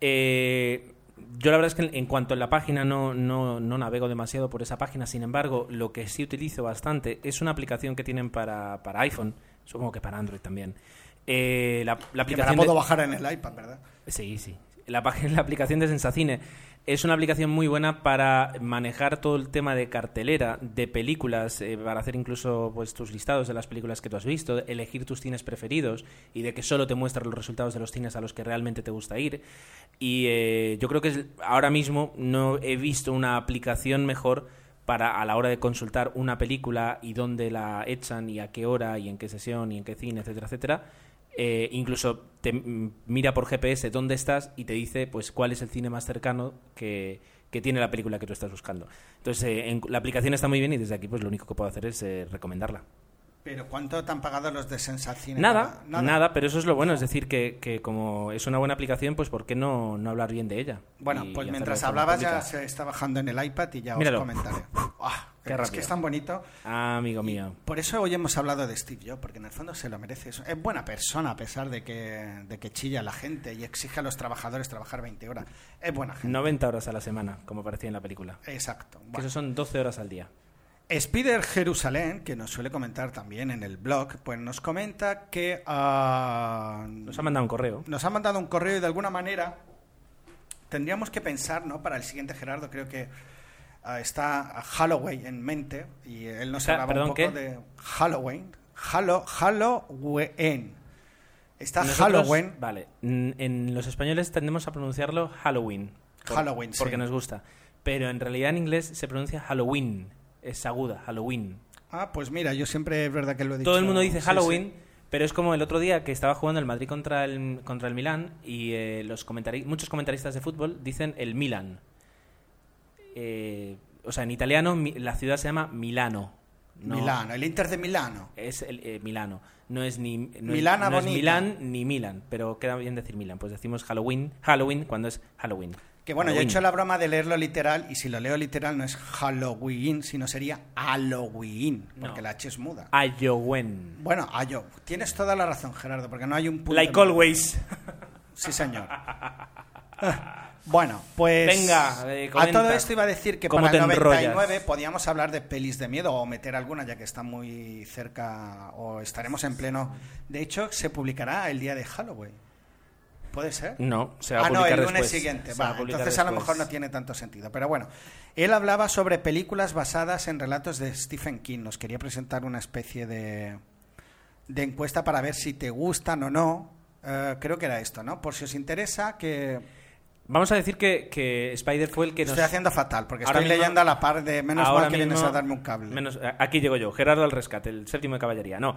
Eh, yo la verdad es que en, cuanto a la página no, no, no navego demasiado por esa página, sin embargo, lo que sí utilizo bastante es una aplicación que tienen para, para iPhone, supongo que para Android también. Eh, la, la que me la aplicación puedo de- bajar en el iPad, ¿verdad? Sí, sí. La, la aplicación de Sensacine es una aplicación muy buena para manejar todo el tema de cartelera, de películas, eh, para hacer incluso pues tus listados de las películas que tú has visto, elegir tus cines preferidos y de que solo te muestra los resultados de los cines a los que realmente te gusta ir. Y eh, yo creo que es- ahora mismo no he visto una aplicación mejor para a la hora de consultar una película y dónde la echan y a qué hora y en qué sesión y en qué cine, etcétera, etcétera. Eh, incluso te mira por GPS dónde estás y te dice pues cuál es el cine más cercano que, que tiene la película que tú estás buscando. Entonces, eh, en- la aplicación está muy bien y desde aquí pues lo único que puedo hacer es eh, recomendarla. Pero ¿cuánto te han pagado los de Sensacine? Nada, nada, pero eso es lo bueno, es decir, que, que como es una buena aplicación, pues ¿por qué no, no hablar bien de ella? Bueno, Y pues mientras hablabas ya se está bajando en el iPad y ya Míralo. os comentaré. Qué es que es tan bonito. Ah, amigo mío. Por eso hoy hemos hablado de Steve Jobs, porque en el fondo se lo merece. Es es buena persona a pesar de que, de que chilla a la gente y exige a los trabajadores trabajar 20 horas. Es buena gente. 90 horas a la semana, como parecía en la película. Exacto. Bueno. eso son 12 horas al día. Spider Jerusalén, que nos suele comentar también en el blog, pues nos comenta que ah, Nos ha mandado un correo. nos ha mandado un correo y de alguna manera tendríamos que pensar, ¿no? Para el siguiente Gerardo, creo que está Halloween en mente y él nos hablaba perdón, un poco ¿qué? de Halloween. Hallo, Halloween. Está Nosotros- Halloween. Vale. En los españoles tendemos a pronunciarlo Halloween. por- Halloween, sí. Porque nos gusta. Pero en realidad en inglés se pronuncia Halloween. Es aguda, Halloween. Ah, pues mira, yo siempre es verdad que lo he dicho. Todo el mundo dice sí, Halloween, sí. pero es como el otro día que estaba jugando el Madrid contra el, contra el Milán y eh, los comentari- muchos comentaristas de fútbol dicen el Milan. Eh, o sea, en italiano mi- la ciudad se llama Milano. No- Milano, el Inter de Milano. Es el, eh, Milano. No es ni no Milana no. Milán ni Milan, pero queda bien decir Milan. Pues decimos Halloween, Halloween cuando es Halloween. Que bueno, yo he Halloween. hecho la broma de leerlo literal y si lo leo literal no es Halloween, sino sería Halloween, porque No. la H es muda. Ayowen. Bueno, ayo. Tienes toda la razón, Gerardo, porque no hay un punto. Like always. Sí, señor. Bueno, pues. Venga, eh, a comenta. todo esto iba a decir que ¿Cómo para el te 99 enrollas? podíamos hablar de pelis de miedo o meter alguna, ya que está muy cerca o estaremos en pleno. De hecho, se publicará el día de Halloween. ¿Puede ser? No, se va a ah, no, el lunes después. siguiente. Va a entonces a lo mejor no tiene tanto sentido. Pero bueno, él hablaba sobre películas basadas en relatos de Stephen King. Nos quería presentar una especie de, de encuesta para ver si te gustan o no. Eh, creo que era esto, ¿no? Por si os interesa, que Vamos a decir que, que Spider fue el que nos... estoy haciendo fatal, porque Ahora estoy mismo- leyendo a la par de menos mal que vienes a darme un cable. menos- aquí llego yo, Gerardo al rescate, el séptimo de caballería. No,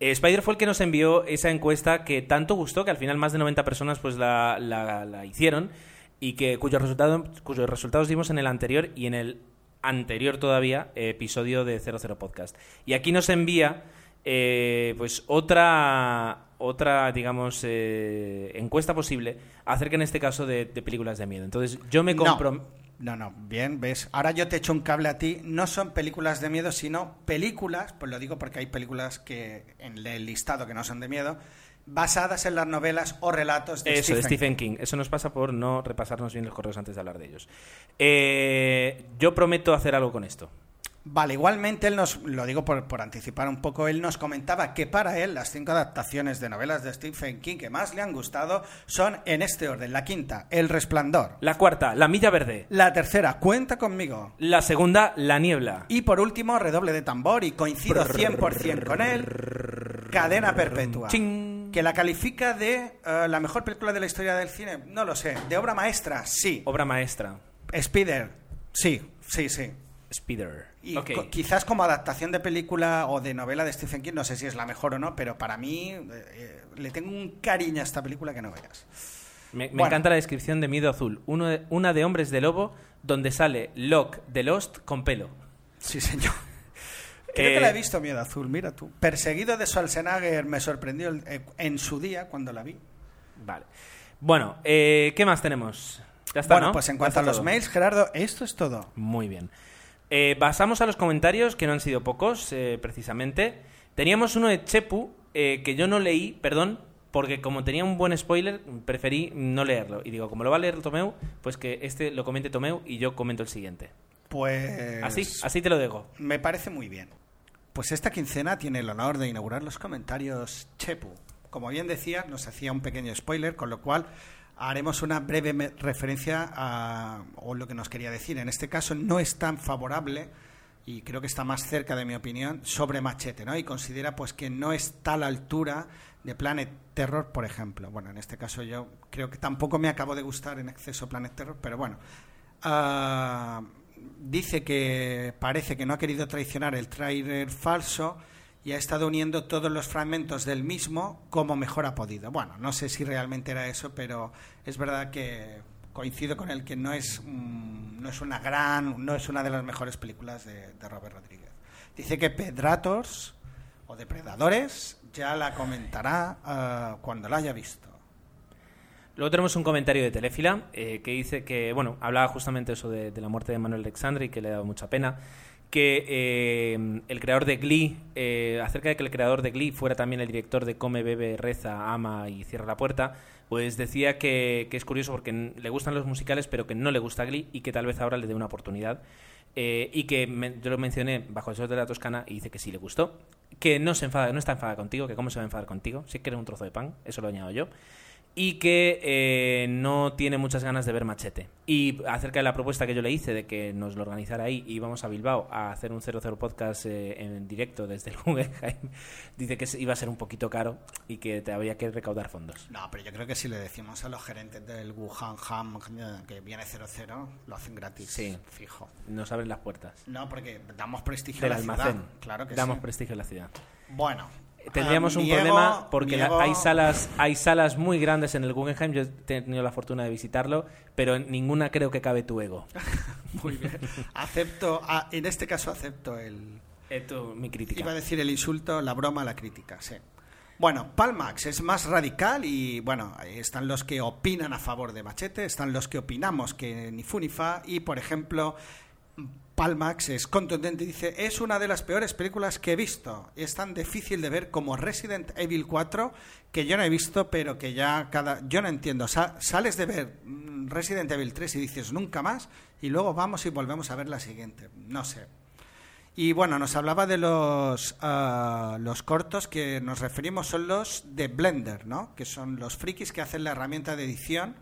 Eh, Spider fue el que nos envió esa encuesta que tanto gustó que al final más de 90 personas pues la, la- la hicieron y que cuyo resultado, cuyos resultados dimos en el anterior y en el anterior todavía eh, episodio de 00 Podcast. Y aquí nos envía eh, pues otra otra digamos eh, encuesta posible acerca en este caso de, de películas de miedo. Entonces yo me compro No, no, bien, ves. Ahora yo te echo un cable a ti. No son películas de miedo, sino películas, pues lo digo porque hay películas que en el listado que no son de miedo, basadas en las novelas o relatos de Eso, de Stephen Stephen King. Eso nos pasa por no repasarnos bien los correos antes de hablar de ellos. Eh, yo prometo hacer algo con esto. Vale, igualmente él nos, lo digo por, por anticipar un poco, él nos comentaba que para él las cinco adaptaciones de novelas de Stephen King que más le han gustado son en este orden. La quinta, El Resplandor. La cuarta, La Milla Verde. La tercera, Cuenta conmigo. La segunda, La Niebla. Y por último, redoble de tambor, y coincido 100% con él, Cadena Perpetua. Ching. Que la califica de eh, la mejor película de la historia del cine, no lo sé. De obra maestra, sí. Obra maestra. Spider, sí, sí, sí. Spider. Y co- quizás como adaptación de película o de novela de Stephen King, no sé si es la mejor o no, pero para mí eh, eh, le tengo un cariño a esta película que no veas. Me, me Bueno. encanta la descripción de Miedo Azul. Uno de- una de Hombres de Lobo donde sale Locke de Lost con pelo. Sí, señor. Creo Eh, que la he visto Miedo Azul, mira tú. Perseguido de Schwarzenegger me sorprendió el- eh, en su día cuando la vi. Vale. Bueno, eh, ¿qué más tenemos? Ya está, bueno, ¿no? pues en cuanto a los todo. mails, Gerardo, esto es todo. Muy bien. Eh, pasamos a los comentarios, que no han sido pocos, eh, precisamente. Teníamos uno de Chepu, eh, que yo no leí, perdón, porque como tenía un buen spoiler, preferí no leerlo. Y digo, como lo va a leer Tomeu, pues que este lo comente Tomeu y yo comento el siguiente. Pues Así, así te lo dejo. me parece muy bien. Pues esta quincena tiene el honor de inaugurar los comentarios Chepu. Como bien decía, nos hacía un pequeño spoiler, con lo cual haremos una breve referencia a o lo que nos quería decir. En este caso no es tan favorable y creo que está más cerca de mi opinión sobre Machete, ¿no? Y considera pues que no está a la altura de Planet Terror, por ejemplo. Bueno, en este caso yo creo que tampoco me acabo de gustar en exceso Planet Terror, pero bueno. Ah, dice que parece que no ha querido traicionar el tráiler falso y ha estado uniendo todos los fragmentos del mismo como mejor ha podido. Bueno, no sé si realmente era eso, pero es verdad que coincido con él que no es, mm, no es una gran, no es una de las mejores películas de, de Robert Rodríguez. Dice que Pedrators o Depredadores ya la comentará ah, cuando la haya visto. Luego tenemos un comentario de Telefila eh, que dice que, bueno, hablaba justamente eso de, de la muerte de Manuel Alexandre y que le ha dado mucha pena. Que eh, el creador de Glee, eh, acerca de que el creador de Glee fuera también el director de Come, Bebe, Reza, Ama y Cierra la Puerta, pues decía que, es curioso porque le gustan los musicales, pero que no le gusta Glee y que tal vez ahora le dé una oportunidad. Eh, y que yo lo mencioné bajo el sol de la Toscana y dice que sí le gustó. Que no se enfada, no está enfadada contigo, que cómo se va a enfadar contigo, si es que eres un trozo de pan, eso lo añado yo y que eh, no tiene muchas ganas de ver Machete. Y acerca de la propuesta que yo le hice de que nos lo organizara ahí y íbamos a Bilbao a hacer un 00 podcast eh, en directo desde el Guggenheim, dice que iba a ser un poquito caro y que te habría que recaudar fondos. No, pero yo creo que si le decimos a los gerentes del Wuhan Ham que viene 00, lo hacen gratis. Sí. Fijo. Nos abren las puertas No, porque damos prestigio del a la almacén. ciudad. Claro que Damos sí. prestigio a la ciudad. Bueno. Tendríamos ah, un niego- problema porque la- hay salas hay salas muy grandes en el Guggenheim. Yo he tenido la fortuna de visitarlo, pero en ninguna creo que cabe tu ego. Muy bien. Acepto, en este caso acepto el... Eh, mi crítica. Iba a decir el insulto, la broma, la crítica, sí. Bueno, Palmax es más radical y bueno, están los que opinan a favor de Machete, están los que opinamos que ni fu ni fa y por ejemplo Palmax es contundente y dice es una de las peores películas que he visto. Es tan difícil de ver como Resident Evil 4 que yo no he visto pero que ya cada... Yo no entiendo, sa- sales de ver mm, Resident Evil 3 y dices nunca más y luego vamos y volvemos a ver la siguiente. No sé. Y bueno, nos hablaba de los, ah, los cortos que nos referimos son los de Blender, ¿no? Que son los frikis que hacen la herramienta de edición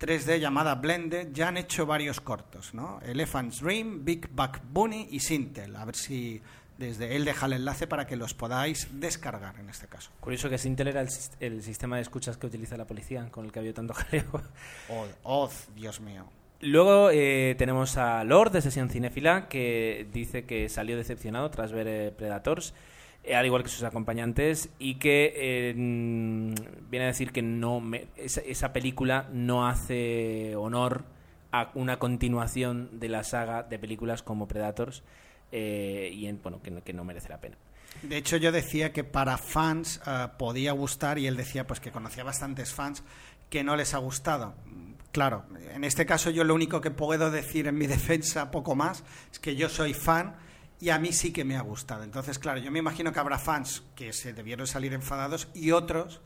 3D llamada Blender. Ya han hecho varios cortos, ¿no? Elephant's Dream, Big Buck Bunny y Sintel. A ver si desde él deja el enlace para que los podáis descargar en este caso. Curioso que Sintel era el, sis- el sistema de escuchas que utiliza la policía, con el que había tanto jaleo. Oz, Oz, Dios mío. Luego eh, tenemos a Lord de Sesión Cinéfila, que dice que salió decepcionado tras ver eh, Predators, al igual que sus acompañantes, y que eh, viene a decir que no esa película no hace honor a una continuación de la saga de películas como Predators, eh, y en- bueno, que, no- que no merece la pena. De hecho, yo decía que para fans eh, podía gustar y él decía pues que conocía bastantes fans que no les ha gustado. Claro, en este caso yo lo único que puedo decir en mi defensa, poco más, es que yo soy fan y a mí sí que me ha gustado. Entonces, claro, yo me imagino que habrá fans que se debieron salir enfadados y otros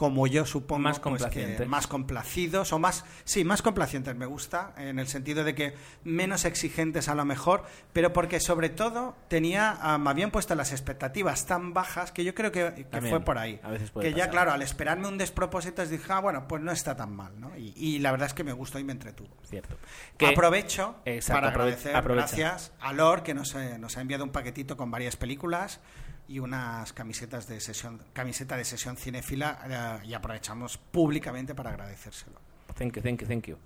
como yo supongo Más pues, que complacientes. más complacidos o más sí más complacientes me gusta en el sentido de que menos exigentes a lo mejor pero porque sobre todo tenía ah, me habían puesto las expectativas tan bajas que yo creo que, que fue por ahí a veces puede que ya claro al esperarme un despropósito dije ah bueno pues no está tan mal ¿no? y, y la verdad es que me gustó y me entretuvo Cierto. aprovecho Exacto, para agradecer aprovecha. gracias a Lor que nos, eh, nos ha enviado un paquetito con varias películas y unas camisetas de sesión camiseta de sesión cinéfila eh, y aprovechamos públicamente para agradecérselo Thank you, thank you, thank you.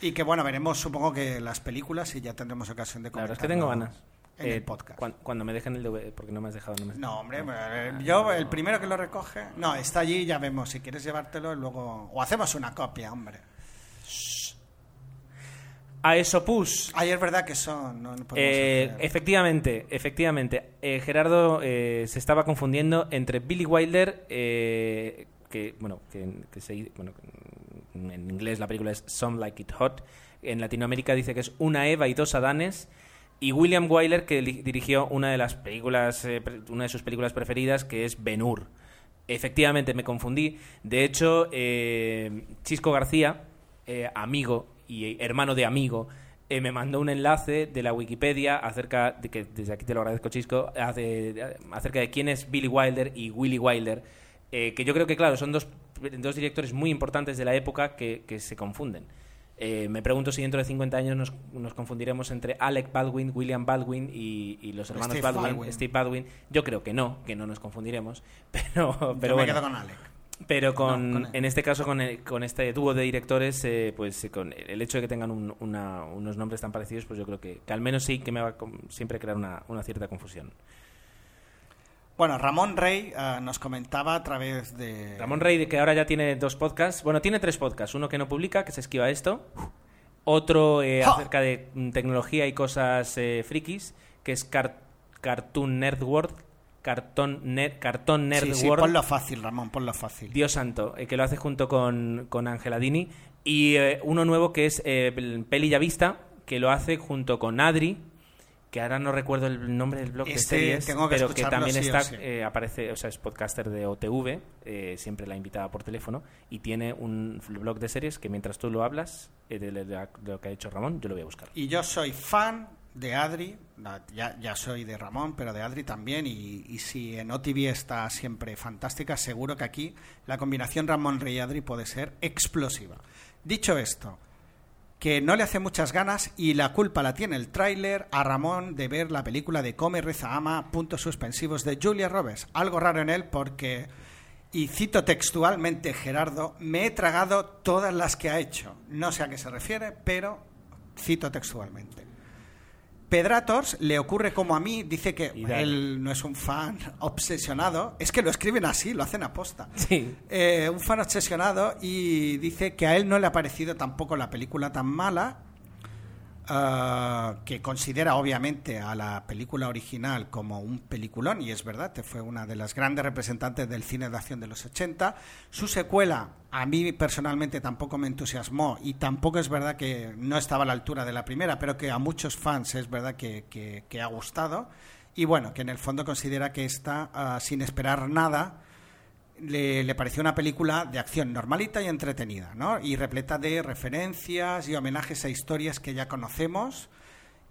y que bueno veremos supongo que las películas y ya tendremos ocasión de verdad comentarlo es que tengo ganas. en Eh, el podcast cuan- Cuando me dejen el DVD, porque no me has dejado. No, me has no hombre eh, yo el primero que lo recoge no está allí ya vemos si quieres llevártelo luego o hacemos una copia hombre A Esopus. Ay, es verdad que son. No, no podemos Eh, efectivamente, efectivamente. Eh, Gerardo eh, se estaba confundiendo entre Billy Wilder, que bueno, que, que se- bueno, en inglés la película es Some Like It Hot. En Latinoamérica dice que es una Eva y dos Adanes. Y William Wyler, que dirigió una de las películas, eh, una de sus películas preferidas, que es Ben Hur. Efectivamente, me confundí. De hecho, Chisco García, amigo y hermano de amigo, eh, me mandó un enlace de la Wikipedia acerca de que, desde aquí te lo agradezco, Chisco, hace- acerca de quién es Billy Wilder y Willy Wilder. eh, que yo creo que, claro, son dos, dos directores muy importantes de la época que, que se confunden. Eh, me pregunto si dentro de 50 años nos, nos confundiremos entre Alec Baldwin, William Baldwin y, y los hermanos Steve Baldwin, Baldwin. Steve Baldwin. Yo creo que no, que no nos confundiremos. Pero, Yo pero me bueno. quedo con Alec. Pero con, No, con él. en este caso, con, el- con este dúo de directores, eh, pues eh, con el hecho de que tengan un- una- unos nombres tan parecidos, pues yo creo que, que al menos sí que me va a siempre crear una, una cierta confusión. Bueno, Ramón Rey eh, nos comentaba a través de. Ramón Rey, que ahora ya tiene dos podcasts, bueno, tiene tres podcasts, uno que no publica, que se esquiva esto, otro eh, acerca de mm, tecnología y cosas eh, frikis, que es Car- Cartoon Nerd World, Cartoon, Ner- Cartoon Nerd Sí, sí, World. ponlo fácil, Ramón, ponlo fácil. Dios santo, eh, que lo hace junto con, con Angela Dini. Y eh, uno nuevo que es eh, Pel- Peli Ya Vista, que lo hace junto con Adri, que ahora no recuerdo el nombre del blog Este de series, tengo que pero que también sí o está, sí. eh, aparece, o sea, es podcaster de OTV, eh, siempre la invitada por teléfono, y tiene un blog de series que mientras tú lo hablas, eh, de, de- de lo que ha hecho Ramón, yo lo voy a buscar. Y yo soy fan de Adri, ya, ya soy de Ramón, pero de Adri también. Y, y si en OTV está siempre fantástica, seguro que aquí la combinación Ramón Rey y Adri puede ser explosiva. Dicho esto, que no le hace muchas ganas y la culpa la tiene el tráiler a Ramón de ver la película de Come, Reza, Ama, puntos suspensivos de Julia Roberts. Algo raro en él porque, y cito textualmente Gerardo, me he tragado todas las que ha hecho. No sé a qué se refiere, pero cito textualmente. Pedrators le ocurre como a mí, dice que él no es un fan obsesionado, es que lo escriben así, lo hacen aposta. Sí. Eh, un fan obsesionado y dice que a él no le ha parecido tampoco la película tan mala, ah, que considera obviamente a la película original como un peliculón, y es verdad, que fue una de las grandes representantes del cine de acción de los 80. Su secuela a mí personalmente tampoco me entusiasmó y tampoco es verdad que no estaba a la altura de la primera, pero que a muchos fans es verdad que, ha gustado. Y bueno, que en el fondo considera que está ah, sin esperar nada le, pareció una película de acción normalita y entretenida, ¿no? Y repleta de referencias y homenajes a historias que ya conocemos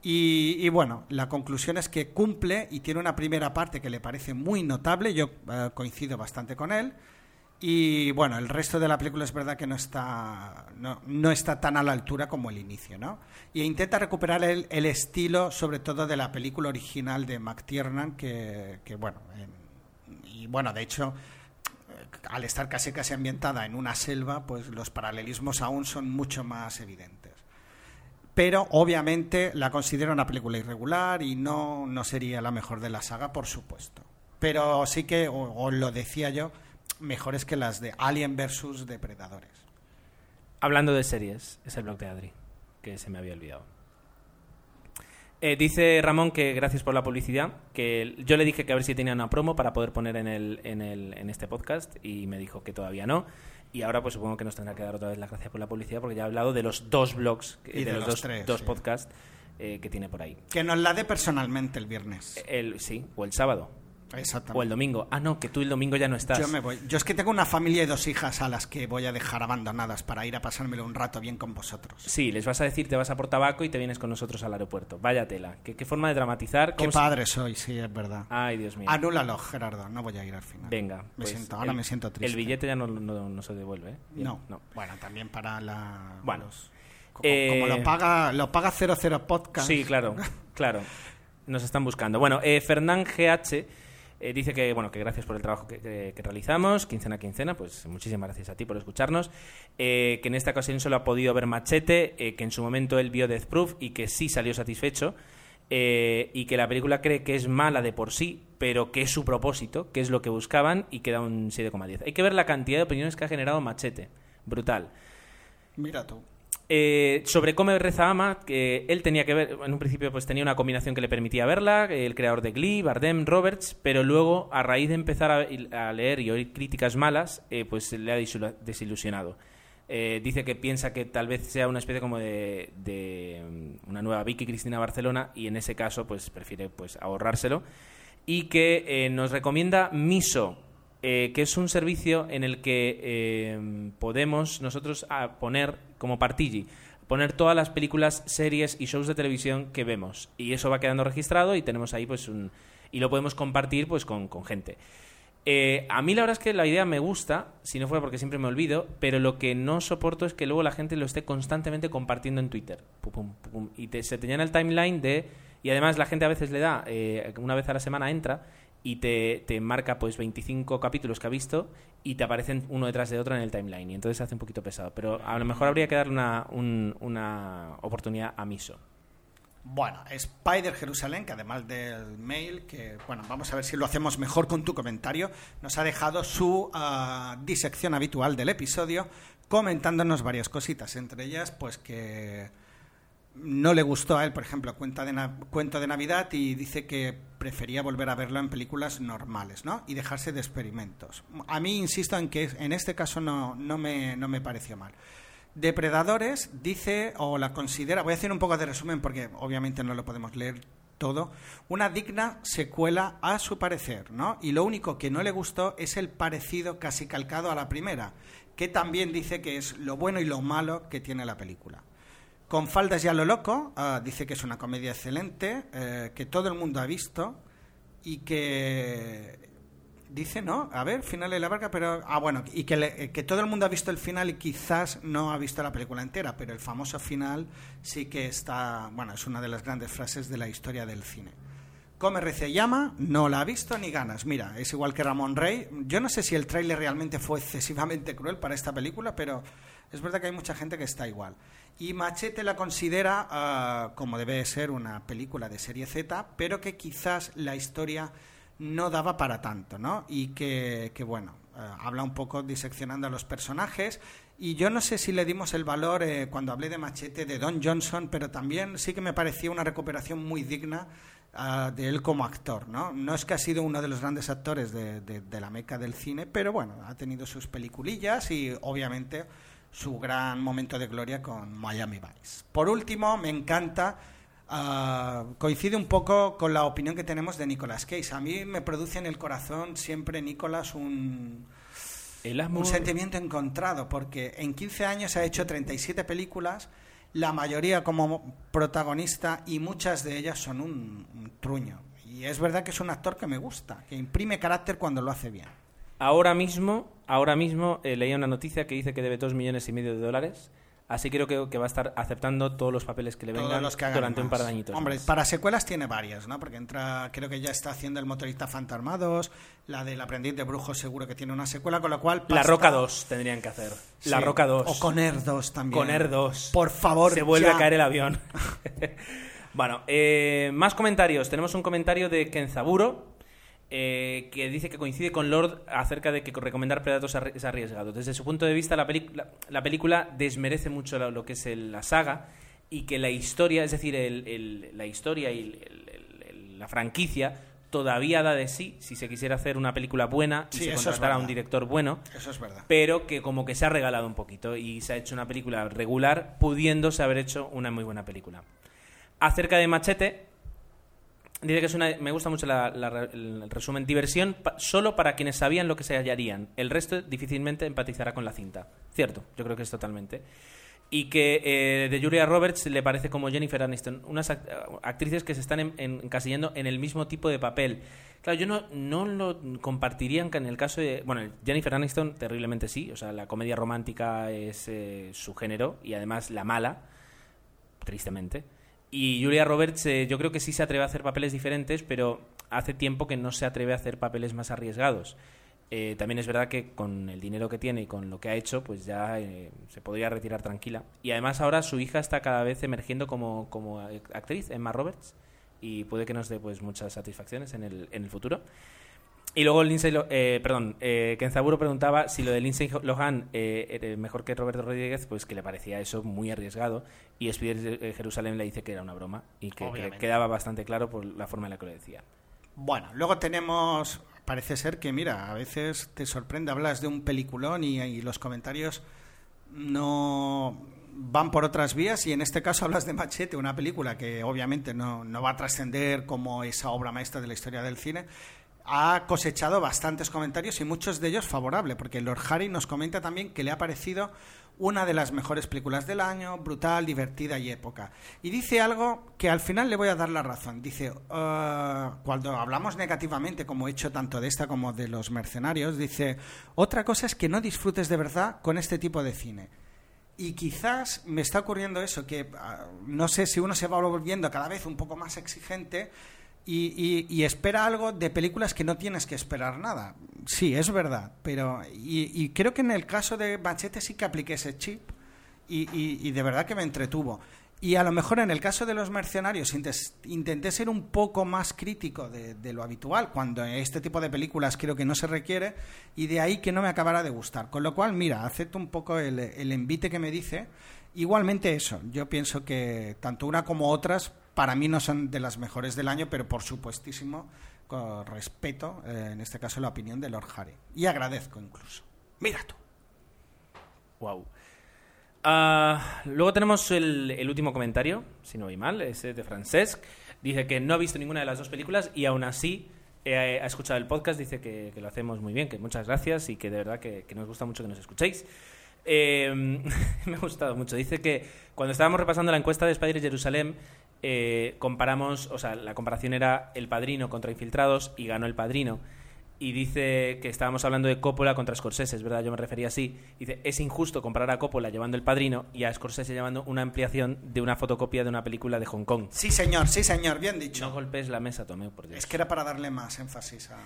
Y, bueno, la conclusión es que cumple y tiene una primera parte que le parece muy notable, yo eh, coincido bastante con él. Y bueno, el resto de la película es verdad que no está, no, no está tan a la altura como el inicio, ¿no? Y intenta recuperar el, el estilo, sobre todo de la película original de McTiernan, que, que bueno, en- y bueno, de hecho, al estar casi casi ambientada en una selva, pues los paralelismos aún son mucho más evidentes. Pero obviamente la considero una película irregular y no, no sería la mejor de la saga, por supuesto. Pero sí que, o, o lo decía yo, mejores que las de Alien versus Depredadores. Hablando de series, es el blog de Adri, que se me había olvidado. Eh, dice Ramón que gracias por la publicidad, que yo le dije que a ver si tenía una promo para poder poner en, el, en, el, en este podcast y me dijo que todavía no. Y ahora pues supongo que nos tendrá que dar otra vez las gracias por la publicidad porque ya ha hablado de los dos blogs, Y de, de los, los dos, tres, dos sí. podcasts eh, que tiene por ahí. Que nos la dé personalmente el viernes. El, sí, o el sábado. Exactamente. O el domingo. Ah, no, que tú el domingo ya no estás. Yo me voy. Yo es que tengo una familia y dos hijas a las que voy a dejar abandonadas para ir a pasármelo un rato bien con vosotros. Sí, les vas a decir, te vas a por tabaco y te vienes con nosotros al aeropuerto. Vaya tela. ¿Qué, qué forma de dramatizar? Qué ¿Cómo se- padre soy, sí, es verdad. Ay, Dios mío. Anúlalo, Gerardo, no voy a ir al final. Venga. Me pues siento, ahora el- me siento triste. El billete ya no, no- no se devuelve, ¿eh? Bien, No. no. Bueno, también para la. Bueno. los- como, Eh, como lo paga lo paga 00 Podcast. Sí, claro, claro. Nos están buscando. Bueno, eh, Fernán GH eh, dice que, bueno, que gracias por el trabajo que, realizamos, quincena a quincena, pues muchísimas gracias a ti por escucharnos, eh, que en esta ocasión solo ha podido ver Machete, eh, que en su momento él vio Death Proof y que sí salió satisfecho, y que la película cree que es mala de por sí, pero que es su propósito, que es lo que buscaban, y que da un 7,10. Hay que ver la cantidad de opiniones que ha generado Machete. Brutal. Mira tú. Eh, sobre Come Reza Ama, que él tenía que ver, en un principio pues tenía una combinación que le permitía verla, el creador de Glee, Bardem, Roberts, pero luego a raíz de empezar a, leer y oír críticas malas, eh, pues le ha desilu- desilusionado. Eh, dice que piensa que tal vez sea una especie como de, de, mm, una nueva Vicky Cristina Barcelona y en ese caso pues prefiere pues ahorrárselo y que eh, nos recomienda Miso, eh, que es un servicio en el que eh, podemos nosotros a poner como partigi poner todas las películas, series y shows de televisión que vemos y eso va quedando registrado y tenemos ahí pues un y lo podemos compartir pues con, con gente. Eh, a mí la verdad es que la idea me gusta, si no fuera porque siempre me olvido, pero lo que no soporto es que luego la gente lo esté constantemente compartiendo en Twitter. Pum, pum, pum, y te- se te el timeline de... Y además la gente a veces le da, una vez a la semana entra y te, te marca pues 25 capítulos que ha visto y te aparecen uno detrás de otro en el timeline y entonces se hace un poquito pesado. Pero a lo mejor habría que darle una, un- una oportunidad a Miso. Bueno, Spider Jerusalén, que además del mail, que bueno, vamos a ver si lo hacemos mejor con tu comentario, nos ha dejado su ah, disección habitual del episodio, comentándonos varias cositas, entre ellas, pues que no le gustó a él, por ejemplo, Cuenta de Cuento de Navidad y dice que prefería volver a verlo en películas normales, ¿no? Y dejarse de experimentos. A mí, insisto en que en este caso no, no, me, no me pareció mal. Depredadores dice o la considera, voy a hacer un poco de resumen porque obviamente no lo podemos leer todo, una digna secuela a su parecer, ¿no? Y lo único que no le gustó es el parecido casi calcado a la primera, que también dice que es lo bueno y lo malo que tiene la película. Con faldas ya lo loco, ah, dice que es una comedia excelente, eh, que todo el mundo ha visto y que dice, ¿no? A ver, final de la barca, pero... Ah, bueno, y que, le- eh, que todo el mundo ha visto el final y quizás no ha visto la película entera, pero el famoso final sí que está... Bueno, es una de las grandes frases de la historia del cine. Come, y llama, no la ha visto ni ganas. Mira, es igual que Ramón Rey. Yo no sé si el tráiler realmente fue excesivamente cruel para esta película, pero es verdad que hay mucha gente que está igual. Y Machete la considera ah, como debe ser una película de serie Z, pero que quizás la historia no daba para tanto, ¿no? Y que, bueno, eh, habla un poco diseccionando a los personajes. Y yo no sé si le dimos el valor eh, cuando hablé de Machete de Don Johnson, pero también sí que me parecía una recuperación muy digna ah, de él como actor, ¿no? No es que ha sido uno de los grandes actores de- de la meca del cine, pero bueno, ha tenido sus peliculillas y obviamente su gran momento de gloria con Miami Vice. Por último, me encanta Ah, coincide un poco con la opinión que tenemos de Nicolas Cage. A mí me produce en el corazón siempre Nicolas un, El un sentimiento encontrado, porque en 15 años ha hecho 37 películas la mayoría como protagonista y muchas de ellas son un, un truño. Y es verdad que es un actor que me gusta, que imprime carácter cuando lo hace bien. Ahora mismo, ahora mismo eh, leía una noticia que dice que debe dos millones y medio de dólares. Así creo que, que va a estar aceptando todos los papeles que le Todos vengan los que hagan durante un más. par de añitos. Hombre, más. para secuelas tiene varias, ¿no? Porque entra, creo que ya está haciendo el motorista fantasmados, la del aprendiz de brujo seguro que tiene una secuela, con lo cual... La pasta- Roca 2 tendrían que hacer. La Sí. Roca 2. O con Air 2 también. Con Air 2. Por favor, Se vuelve ya. a caer el avión. bueno, eh, más comentarios. Tenemos un comentario de Kenzaburo. Eh, que dice que coincide con Lord acerca de que recomendar Predators arri- es arriesgado. Desde su punto de vista, la, la- la película desmerece mucho lo, lo que es el- la saga y que la historia, es decir, el- el- la historia y la franquicia todavía da de sí si se quisiera hacer una película buena y Sí, se contratara a un director bueno Eso es verdad. pero que como que se ha regalado un poquito y se ha hecho una película regular pudiéndose haber hecho una muy buena película. Acerca de Machete, dice que es una, me gusta mucho la- la- el resumen, diversión pa- solo para quienes sabían lo que se hallarían. El resto difícilmente empatizará con la cinta. Cierto, yo creo que es totalmente. Y que eh, de Julia Roberts le parece como Jennifer Aniston, unas act- actrices que se están en- en- encasillando en el mismo tipo de papel. Claro, yo no, no lo compartiría en el caso de... Bueno, Jennifer Aniston terriblemente sí, o sea, la comedia romántica es eh, su género y además la mala, tristemente. Y Julia Roberts eh, yo creo que sí se atreve a hacer papeles diferentes, pero hace tiempo que no se atreve a hacer papeles más arriesgados. Eh, también es verdad que con el dinero que tiene y con lo que ha hecho, pues ya eh, se podría retirar tranquila. Y además ahora su hija está cada vez emergiendo como, como actriz, Emma Roberts, y puede que nos dé pues muchas satisfacciones en el, en el futuro. Y luego Lindsay, eh, perdón, eh, Kenzaburo preguntaba si lo de Lindsay Lohan eh, era mejor que Roberto Rodríguez, pues que le parecía eso muy arriesgado. Y Spider eh, Jerusalén le dice que era una broma y que, quedaba bastante claro por la forma en la que lo decía. Bueno, luego tenemos. Parece ser que, mira, a veces te sorprende, hablas de un peliculón y, y los comentarios no van por otras vías y en este caso hablas de Machete, una película que obviamente no, no va a trascender como esa obra maestra de la historia del cine. Ha cosechado bastantes comentarios y muchos de ellos favorables, porque Lord Harry nos comenta también que le ha parecido una de las mejores películas del año, brutal, divertida y época. Y dice algo que al final le voy a dar la razón. Dice, "Ah, cuando hablamos negativamente, como he hecho tanto de esta como de los mercenarios, dice, otra cosa es que no disfrutes de verdad con este tipo de cine. Y quizás me está ocurriendo eso, que ah, no sé si uno se va volviendo cada vez un poco más exigente y, espera algo de películas que no tienes que esperar nada. Sí, es verdad, pero y, creo que en el caso de Machete sí que apliqué ese chip y, de verdad que me entretuvo. Y a lo mejor en el caso de los mercenarios intenté ser un poco más crítico de, lo habitual, cuando este tipo de películas creo que no se requiere, y de ahí que no me acabara de gustar. Con lo cual, mira, acepto un poco el, el envite que me dice. Igualmente eso, yo pienso que tanto una como otras para mí no son de las mejores del año, pero por supuestísimo respeto, eh, en este caso, la opinión de Lord Harry. Y agradezco incluso. Mira tú. Wow. Ah, luego tenemos el, último comentario, si no voy mal, es de Francesc. Dice que no ha visto ninguna de las dos películas y aún así eh, ha escuchado el podcast, dice que, lo hacemos muy bien, que muchas gracias y que de verdad que, que nos gusta mucho que nos escuchéis. Eh, me ha gustado mucho. Dice que cuando estábamos repasando la encuesta de Spider Jerusalén, eh, comparamos, o sea, la comparación era El Padrino contra Infiltrados y ganó El Padrino. Y dice que estábamos hablando de Coppola contra Scorsese, es verdad, yo me refería así. Dice, es injusto comparar a Coppola llevando El Padrino y a Scorsese llevando una ampliación de una fotocopia de una película de Hong Kong. Sí, señor, sí, señor, bien dicho. No golpes la mesa, Tomeo, por Dios. Es que era para darle más énfasis a...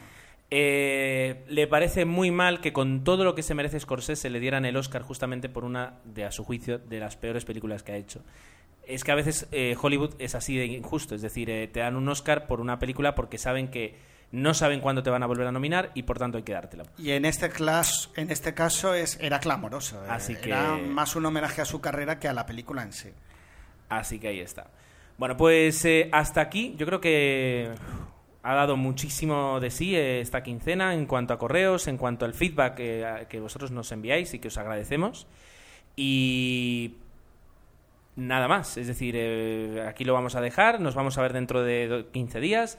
Eh, le parece muy mal que con todo lo que se merece Scorsese le dieran el Oscar justamente por una, de a su juicio, de las peores películas que ha hecho. Es que a veces eh, Hollywood es así de injusto, es decir, eh, te dan un Oscar por una película porque saben que no saben cuándo te van a volver a nominar y por tanto hay que dártela. Y en este, en este caso es, era clamoroso. eh, Así que- Era más un homenaje a su carrera que a la película en sí. Así que ahí está. Bueno, pues eh, hasta aquí yo creo que ha dado muchísimo de sí esta quincena en cuanto a correos, en cuanto al feedback que vosotros nos enviáis y que os agradecemos. Y nada más, es decir, eh, aquí lo vamos a dejar, nos vamos a ver dentro de do- 15 días.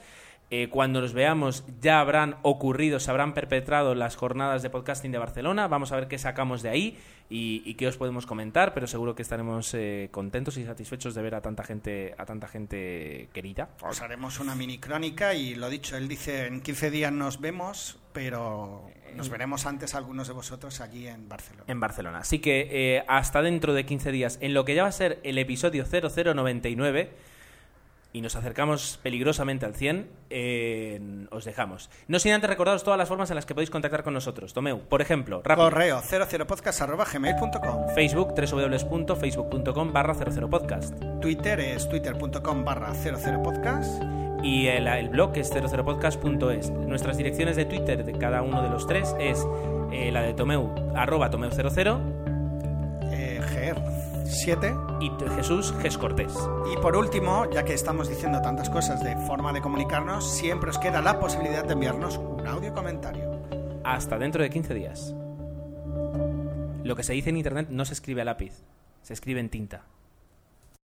Eh, cuando nos veamos ya habrán ocurrido, se habrán perpetrado las jornadas de podcasting de Barcelona. Vamos a ver qué sacamos de ahí y, y qué os podemos comentar, pero seguro que estaremos eh, contentos y satisfechos de ver a tanta gente, a tanta gente querida. Os haremos una mini crónica y lo dicho, él dice en 15 días nos vemos, pero nos veremos antes algunos de vosotros aquí en Barcelona. En Barcelona. Así que eh, hasta dentro de 15 días, en lo que ya va a ser el episodio 0099 y nos acercamos peligrosamente al 100, eh, os dejamos. No sin antes recordaros todas las formas en las que podéis contactar con nosotros. Tomeu, por ejemplo, rápido. Correo 00podcast.gmail.com Facebook, www.facebook.com barra 00podcast. Twitter es twitter.com barra 00podcast. Y el, el blog es 00podcast.es. Nuestras direcciones de Twitter de cada uno de los tres es eh, la de Tomeu, arroba Tomeu00 Eh, GR 7. y Jesús Ges Cortés. Y por último, ya que estamos diciendo tantas cosas de forma de comunicarnos, siempre os queda la posibilidad de enviarnos un audio comentario. Hasta dentro de 15 días. Lo que se dice en internet no se escribe a lápiz, se escribe en tinta.